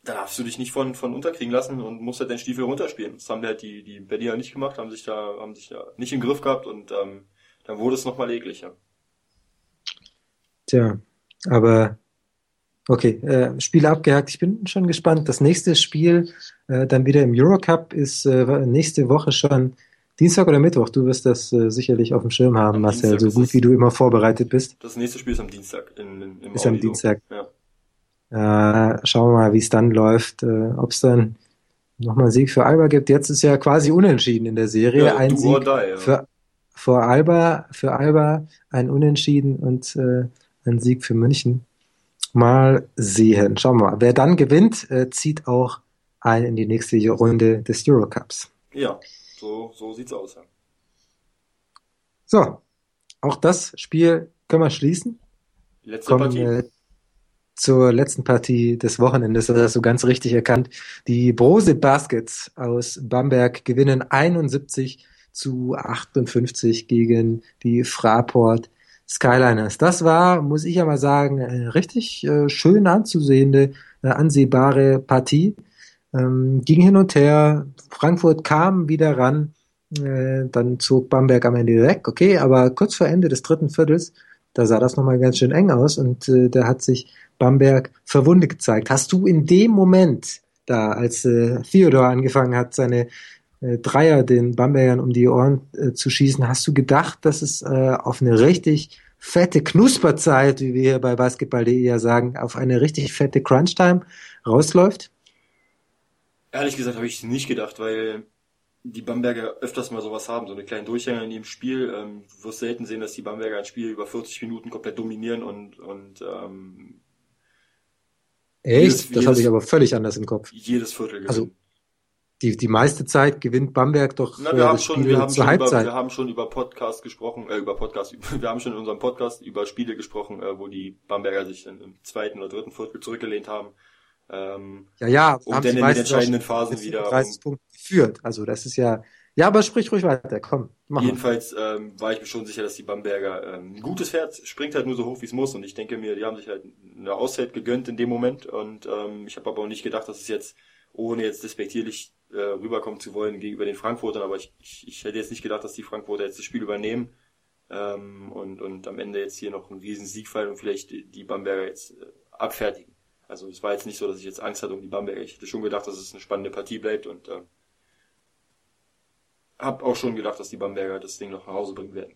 Da darfst du dich nicht von, von unterkriegen lassen und musst halt deinen Stiefel runterspielen. Das haben halt die, die Berliner nicht gemacht, haben sich da, haben sich da nicht im Griff gehabt und ähm, dann wurde es nochmal ekliger. Tja, aber okay, äh, Spiel abgehakt. Ich bin schon gespannt. Das nächste Spiel äh, dann wieder im Eurocup ist äh, nächste Woche schon Dienstag oder Mittwoch, du wirst das äh, sicherlich auf dem Schirm haben, am Marcel, Dienstag so gut wie du immer vorbereitet bist. Das nächste Spiel ist am Dienstag. In, in, im ist Audio. am Dienstag. Ja. Äh, schauen wir mal, wie es dann läuft, äh, ob es dann nochmal einen Sieg für Alba gibt. Jetzt ist ja quasi unentschieden in der Serie. Ja, ein Sieg die, ja. für, für Alba, für Alba ein Unentschieden und äh, ein Sieg für München. Mal sehen. Schauen wir mal. Wer dann gewinnt, äh, zieht auch ein in die nächste Runde des Eurocups. Ja. So, so sieht's aus. Ja. So, auch das Spiel können wir schließen. Letzte Kommen, Partie. Äh, zur letzten Partie des Wochenendes, das hast du ganz richtig erkannt. Die Brose Baskets aus Bamberg gewinnen 71 zu 58 gegen die Fraport Skyliners. Das war, muss ich mal sagen, richtig äh, schön anzusehende, äh, ansehbare Partie. Ähm, ging hin und her. Frankfurt kam wieder ran. Äh, dann zog Bamberg am Ende weg. Okay, aber kurz vor Ende des dritten Viertels, da sah das nochmal ganz schön eng aus und äh, da hat sich Bamberg verwundet gezeigt. Hast du in dem Moment, da als äh, Theodor angefangen hat, seine Dreier den Bambergern um die Ohren äh, zu schießen, hast du gedacht, dass es äh, auf eine richtig fette Knusperzeit, wie wir hier bei Basketball.de ja sagen, auf eine richtig fette Crunch-Time rausläuft? Ehrlich gesagt habe ich nicht gedacht, weil die Bamberger öfters mal sowas haben, so eine kleine Durchhänger in ihrem Spiel. Ähm, du wirst selten sehen, dass die Bamberger ein Spiel über 40 Minuten komplett dominieren und, und ähm, Echt? Jedes, das habe ich aber völlig anders im Kopf. Jedes Viertel gewinnen. Also die, die meiste Zeit gewinnt Bamberg doch Na, wir haben schon, wir haben schon über, wir haben schon über Podcast gesprochen, äh, über Podcast, wir haben schon in unserem Podcast über Spiele gesprochen, äh, wo die Bamberger sich dann im zweiten oder dritten Viertel zurückgelehnt haben ähm, ja, ja, und dann in den entscheidenden Phasen wieder. 30 Punkte geführt. Also das ist ja. Ja, aber sprich ruhig weiter, komm. Mach Jedenfalls ähm, war ich mir schon sicher, dass die Bamberger ähm, ein gutes Pferd springt halt nur so hoch wie es muss und ich denke mir, die haben sich halt eine Auszeit gegönnt in dem Moment und ähm, ich habe aber auch nicht gedacht, dass es jetzt ohne jetzt despektierlich äh, rüberkommen zu wollen gegenüber den Frankfurtern, aber ich, ich, ich hätte jetzt nicht gedacht, dass die Frankfurter jetzt das Spiel übernehmen ähm, und und am Ende jetzt hier noch einen riesen Sieg fallen und vielleicht die, Bamberger jetzt äh, abfertigen. Also es war jetzt nicht so, dass ich jetzt Angst hatte um die Bamberger. Ich hätte schon gedacht, dass es eine spannende Partie bleibt und äh, habe auch schon gedacht, dass die Bamberger das Ding noch nach Hause bringen werden.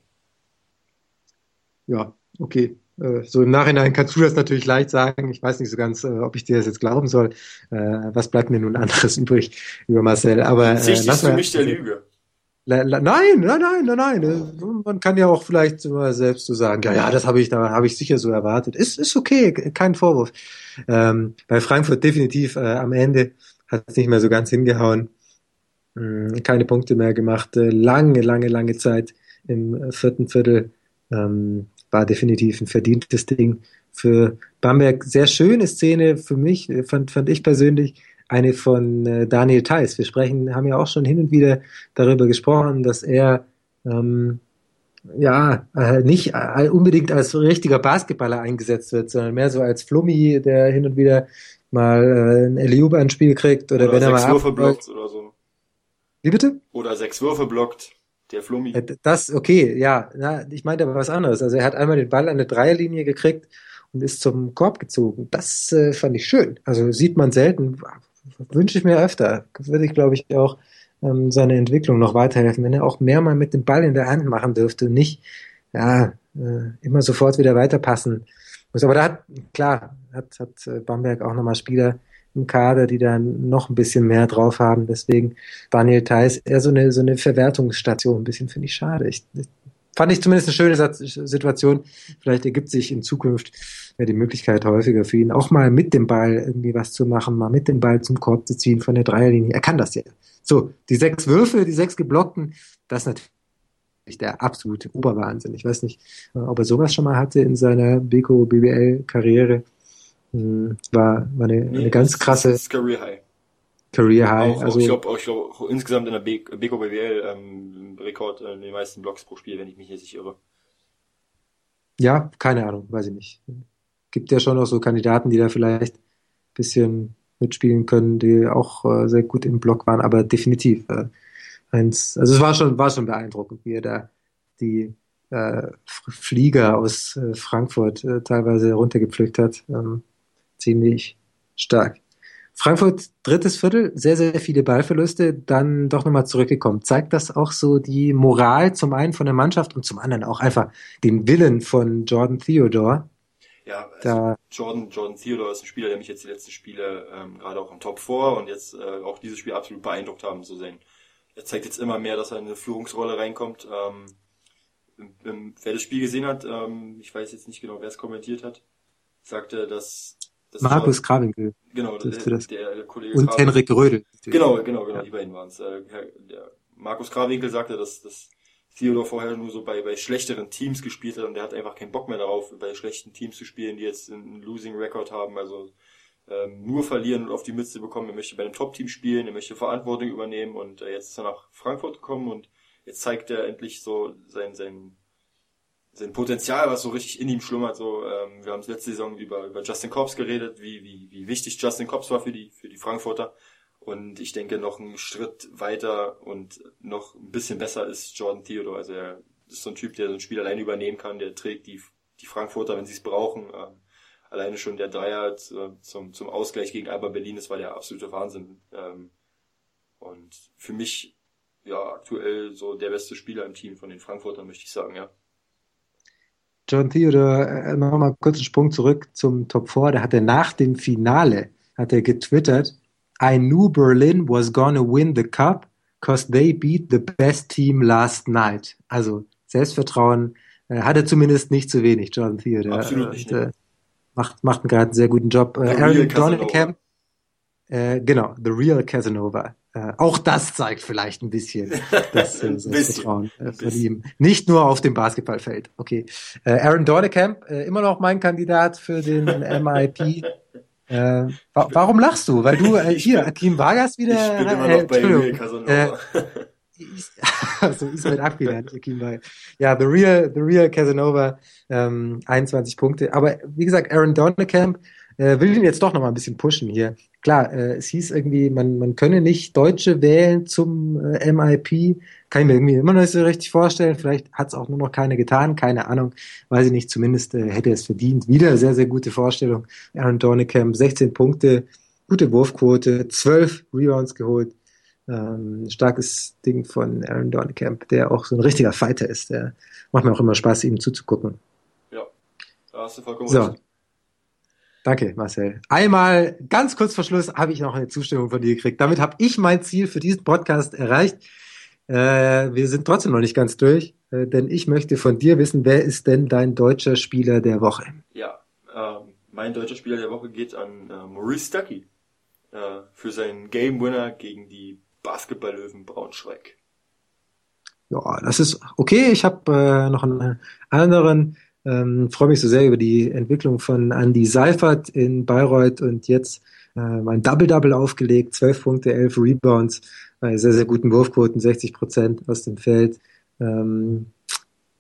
Ja, okay. Äh, so im Nachhinein kannst du das natürlich leicht sagen. Ich weiß nicht so ganz, äh, ob ich dir das jetzt glauben soll. Äh, was bleibt mir nun anderes übrig über Marcel? Aber äh, lass du mich der Lüge. Nein, nein, nein, nein, nein. Man kann ja auch vielleicht immer selbst so sagen, ja, ja, das habe ich, da habe ich sicher so erwartet. Ist, ist okay, kein Vorwurf. Ähm, bei Frankfurt definitiv äh, am Ende hat es nicht mehr so ganz hingehauen. Ähm, keine Punkte mehr gemacht. Äh, lange, lange, lange Zeit im vierten Viertel ähm, war definitiv ein verdientes Ding für Bamberg. Sehr schöne Szene für mich, äh, fand, fand ich persönlich eine von äh, Daniel Theiss. Wir sprechen, haben ja auch schon hin und wieder darüber gesprochen, dass er ähm, ja, äh, nicht äh, unbedingt als richtiger Basketballer eingesetzt wird, sondern mehr so als Flummi, der hin und wieder mal äh, ein Eliub ein Spiel kriegt oder, oder wenn er mal Würfe blockt oder so. Wie bitte? Oder sechs Würfe blockt, der Flummi. Äh, das, okay, ja. Na, ich meinte aber was anderes. Also er hat einmal den Ball an der Dreierlinie gekriegt und ist zum Korb gezogen. Das äh, fand ich schön. Also sieht man selten. Wünsche ich mir öfter. Würde ich, glaube ich, auch ähm, seine Entwicklung noch weiterhelfen, wenn er auch mehr mal mit dem Ball in der Hand machen dürfte und nicht ja, äh, immer sofort wieder weiterpassen muss. Aber da hat, klar, hat, hat äh, Bamberg auch nochmal Spieler im Kader, die dann noch ein bisschen mehr drauf haben. Deswegen Daniel Theiss eher so eine, so eine Verwertungsstation. Ein bisschen finde ich schade. Ich, fand ich zumindest eine schöne Situation. Vielleicht ergibt sich in Zukunft ja, die Möglichkeit häufiger für ihn, auch mal mit dem Ball irgendwie was zu machen, mal mit dem Ball zum Korb zu ziehen von der Dreierlinie. Er kann das ja. So, die sechs Würfe, die sechs geblockten, das ist natürlich der absolute Oberwahnsinn. Ich weiß nicht, ob er sowas schon mal hatte in seiner Beko BBL Karriere. Hm, war, war eine, nee, eine ganz krasse. Das ist Career High. Career High. Auch, also, ich glaube, ich glaub, insgesamt in der Beko BBL ähm, Rekord äh, den meisten Blocks pro Spiel, wenn ich mich hier nicht irre. Ja, keine Ahnung, weiß ich nicht. Gibt ja schon auch so Kandidaten, die da vielleicht ein bisschen mitspielen können, die auch äh, sehr gut im Block waren, aber definitiv äh, eins, also es war schon, war schon beeindruckend, wie er da die äh, Flieger aus äh, Frankfurt äh, teilweise runtergepflückt hat. Ähm, ziemlich stark. Frankfurt drittes Viertel, sehr, sehr viele Ballverluste, dann doch nochmal zurückgekommen. Zeigt das auch so die Moral zum einen von der Mannschaft und zum anderen auch einfach den Willen von Jordan Theodore, ja, also da, Jordan, Jordan Theodore ist ein Spieler, der mich jetzt die letzten Spiele ähm, gerade auch im Top 4 und jetzt äh, auch dieses Spiel absolut beeindruckt haben zu sehen. Er zeigt jetzt immer mehr, dass er in eine Führungsrolle reinkommt. Ähm, im, im, wer das Spiel gesehen hat, ähm, ich weiß jetzt nicht genau, wer es kommentiert hat, sagte, dass das Markus Krawinkel. Genau, der, das. Der, der Kollege Und Krawinkel. Henrik Rödel. Genau, genau, genau, ja. die beiden waren es. Äh, der Markus Krawinkel sagte, dass, dass Theodor vorher nur so bei, bei schlechteren Teams gespielt hat und der hat einfach keinen Bock mehr darauf, bei schlechten Teams zu spielen, die jetzt einen Losing Record haben, also ähm, nur verlieren und auf die Mütze bekommen. Er möchte bei einem Top-Team spielen, er möchte Verantwortung übernehmen und äh, jetzt ist er nach Frankfurt gekommen und jetzt zeigt er endlich so sein, sein, sein Potenzial, was so richtig in ihm schlummert. So, ähm, wir haben letzte Saison über, über Justin Cobbs geredet, wie, wie, wie wichtig Justin Cobbs war für die, für die Frankfurter. Und ich denke, noch einen Schritt weiter und noch ein bisschen besser ist Jordan Theodore. Also er ist so ein Typ, der so ein Spiel alleine übernehmen kann, der trägt die, die Frankfurter, wenn sie es brauchen. Ähm, alleine schon der Dreier zum, zum Ausgleich gegen Alba Berlin, das war der absolute Wahnsinn. Ähm, und für mich ja aktuell so der beste Spieler im Team von den Frankfurtern, möchte ich sagen, ja. John Theodore, äh, nochmal kurz einen Sprung zurück zum Top 4. Der hatte nach dem Finale, hat er getwittert, I knew Berlin was gonna win the cup because they beat the best team last night. Also Selbstvertrauen äh, hatte zumindest nicht zu wenig, Jordan Theodore. Absolut nicht. Und, äh, macht, macht gerade einen sehr guten Job. Äh, Aaron Donnicamp, äh, genau, The Real Casanova. Äh, auch das zeigt vielleicht ein bisschen das äh, Selbstvertrauen äh, von ihm. Nicht nur auf dem Basketballfeld. Okay. Äh, Aaron Dornekamp, äh, immer noch mein Kandidat für den MIP äh, wa warum lachst du? Weil du äh, hier, Akim Vargas wieder. Ich bin immer noch äh, bei Real Casanova. Äh, also Ismail Akbil, nicht Akim Vargas. Ja, The Real, The Real Casanova, ähm, 21 Punkte. Aber wie gesagt, Aaron Dornekamp äh, will ihn jetzt doch noch mal ein bisschen pushen hier. Klar, äh, es hieß irgendwie, man, man könne nicht Deutsche wählen zum äh, MIP. Kann ich mir irgendwie immer noch nicht so richtig vorstellen. Vielleicht hat es auch nur noch keine getan, keine Ahnung. Weiß ich nicht, zumindest äh, hätte es verdient. Wieder sehr, sehr gute Vorstellung. Aaron Dornicamp, 16 Punkte, gute Wurfquote, 12 Rebounds geholt. Ähm, starkes Ding von Aaron Dornicamp, der auch so ein richtiger Fighter ist. Der macht mir auch immer Spaß, ihm zuzugucken. Ja, da hast du vollkommen so. recht. Danke, Marcel. Einmal ganz kurz vor Schluss habe ich noch eine Zustimmung von dir gekriegt. Damit habe ich mein Ziel für diesen Podcast erreicht. Äh, wir sind trotzdem noch nicht ganz durch, äh, denn ich möchte von dir wissen, wer ist denn dein deutscher Spieler der Woche? Ja, äh, mein deutscher Spieler der Woche geht an äh, Maurice Stuckey äh, für seinen Game Winner gegen die Basketballlöwen Braunschweig. Ja, das ist okay. Ich habe äh, noch einen anderen. Ähm, freue mich so sehr über die Entwicklung von Andy Seifert in Bayreuth und jetzt äh, mein Double-Double aufgelegt, 12 Punkte, 11 Rebounds, bei sehr, sehr guten Wurfquoten, 60 Prozent aus dem Feld. Ähm,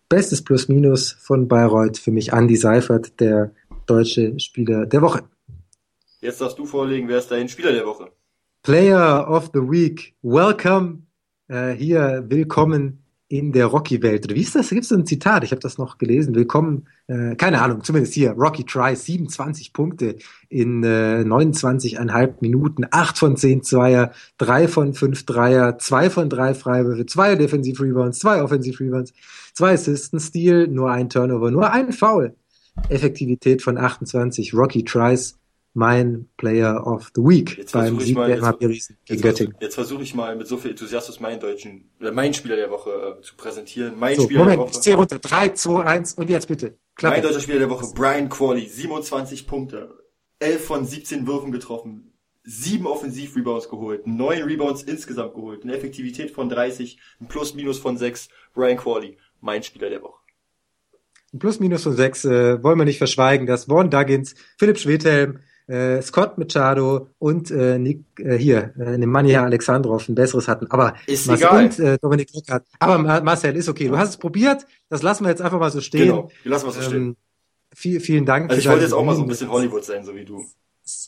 bestes Plus-Minus von Bayreuth für mich Andy Seifert, der deutsche Spieler der Woche. Jetzt darfst du vorlegen, wer ist dein Spieler der Woche? Player of the Week. Welcome. Äh, hier, willkommen in der Rocky-Welt. Wie ist das? Da gibt es so ein Zitat, ich habe das noch gelesen. Willkommen, äh, keine Ahnung, zumindest hier, Rocky Try, 27 Punkte in äh, 29,5 Minuten, 8 von 10 Zweier, 3 von 5 Dreier, 2 von 3 Freiwürfe, 2 Defensive Rebounds, 2 Offensive Rebounds, 2 Assisten, Steal, nur ein Turnover, nur ein Foul. Effektivität von 28, Rocky Tries, mein Player of the Week Jetzt beim versuche ich Sieg mal, der MHP Riesen gegen Göttingen. jetzt versuche ich mal mit so viel Enthusiasmus meinen deutschen, oder meinen Spieler der Woche äh, zu präsentieren. Mein So, Spieler Moment, der ich Woche. zähle runter. 3, 2, 1 und jetzt bitte. Mein Klappe. deutscher Spieler der Woche, Brian Qualley, 27 Punkte, 11 von 17 Würfen getroffen, 7 Offensiv-Rebounds geholt, 9 Rebounds insgesamt geholt, eine Effektivität von 30, ein Plus-Minus von 6. Brian Qualley, mein Spieler der Woche. Plus minus von sechs äh, wollen wir nicht verschweigen, dass Vaughn Duggins, Philipp Schwedhelm, äh, Scott Machado und äh, Nick, äh, hier, äh, Nemanja Alexandrov ein besseres hatten. Aber Ist Marcel egal. und äh, Dominik Rückert. Aber Ma- Marcel, ist okay. Du hast es probiert. Das lassen wir jetzt einfach mal so stehen. Genau, wir lassen was so stehen. Ähm, viel, vielen Dank. Also ich wollte jetzt auch mal so ein bisschen Hollywood sein, so wie du.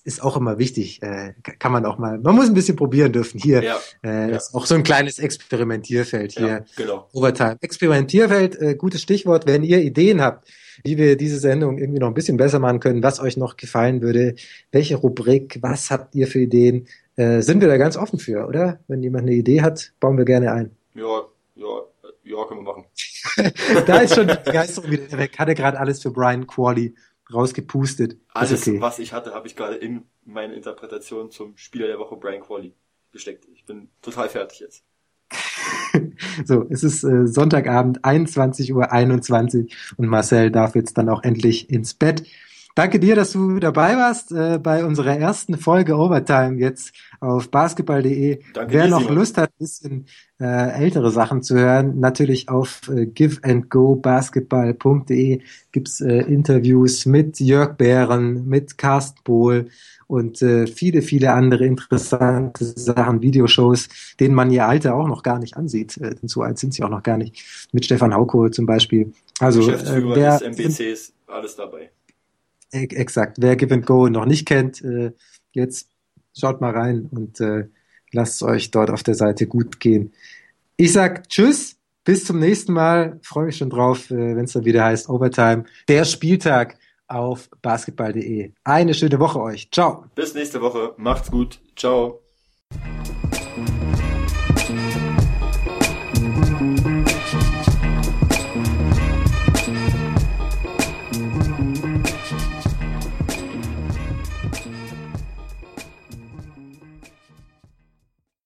Ist auch immer wichtig. Äh, kann man auch mal. Man muss ein bisschen probieren dürfen. Hier Ja, äh, ja. ist auch so ein kleines Experimentierfeld hier. ja, genau. Overtime. Experimentierfeld, äh, gutes Stichwort. Wenn ihr Ideen habt, wie wir diese Sendung irgendwie noch ein bisschen besser machen können, was euch noch gefallen würde, welche Rubrik, was habt ihr für Ideen, äh, sind wir da ganz offen für, oder? Wenn jemand eine Idee hat, bauen wir gerne ein. Ja, ja, ja, können wir machen. da ist schon die Begeisterung wieder weg. Hatte gerade alles für Brian Qualley rausgepustet. Alles, okay. was ich hatte, habe ich gerade in meine Interpretation zum Spieler der Woche Brian Qualley gesteckt. Ich bin total fertig jetzt. So, es ist äh, Sonntagabend, 21.21 Uhr 21 und Marcel darf jetzt dann auch endlich ins Bett. Danke dir, dass du dabei warst äh, bei unserer ersten Folge Overtime jetzt auf basketball.de. Wer noch Simon. Lust hat, ein bisschen äh, ältere Sachen zu hören, natürlich auf äh, giveandgobasketball.de gibt's äh, Interviews mit Jörg Bären, mit Carsten Bohl und äh, viele, viele andere interessante Sachen, Videoshows, denen man ihr Alter auch noch gar nicht ansieht. Äh, denn so alt sind sie auch noch gar nicht. Mit Stefan Hauko zum Beispiel. Also äh, Geschäftsführer wer des MBCs, alles dabei. E- Exakt. Wer Give and Go noch nicht kennt, äh, jetzt schaut mal rein und äh, lasst es euch dort auf der Seite gut gehen. Ich sag Tschüss, bis zum nächsten Mal. Freue mich schon drauf, äh, wenn es dann wieder heißt Overtime. Der Spieltag auf basketball.de. Eine schöne Woche euch. Ciao. Bis nächste Woche. Macht's gut. Ciao.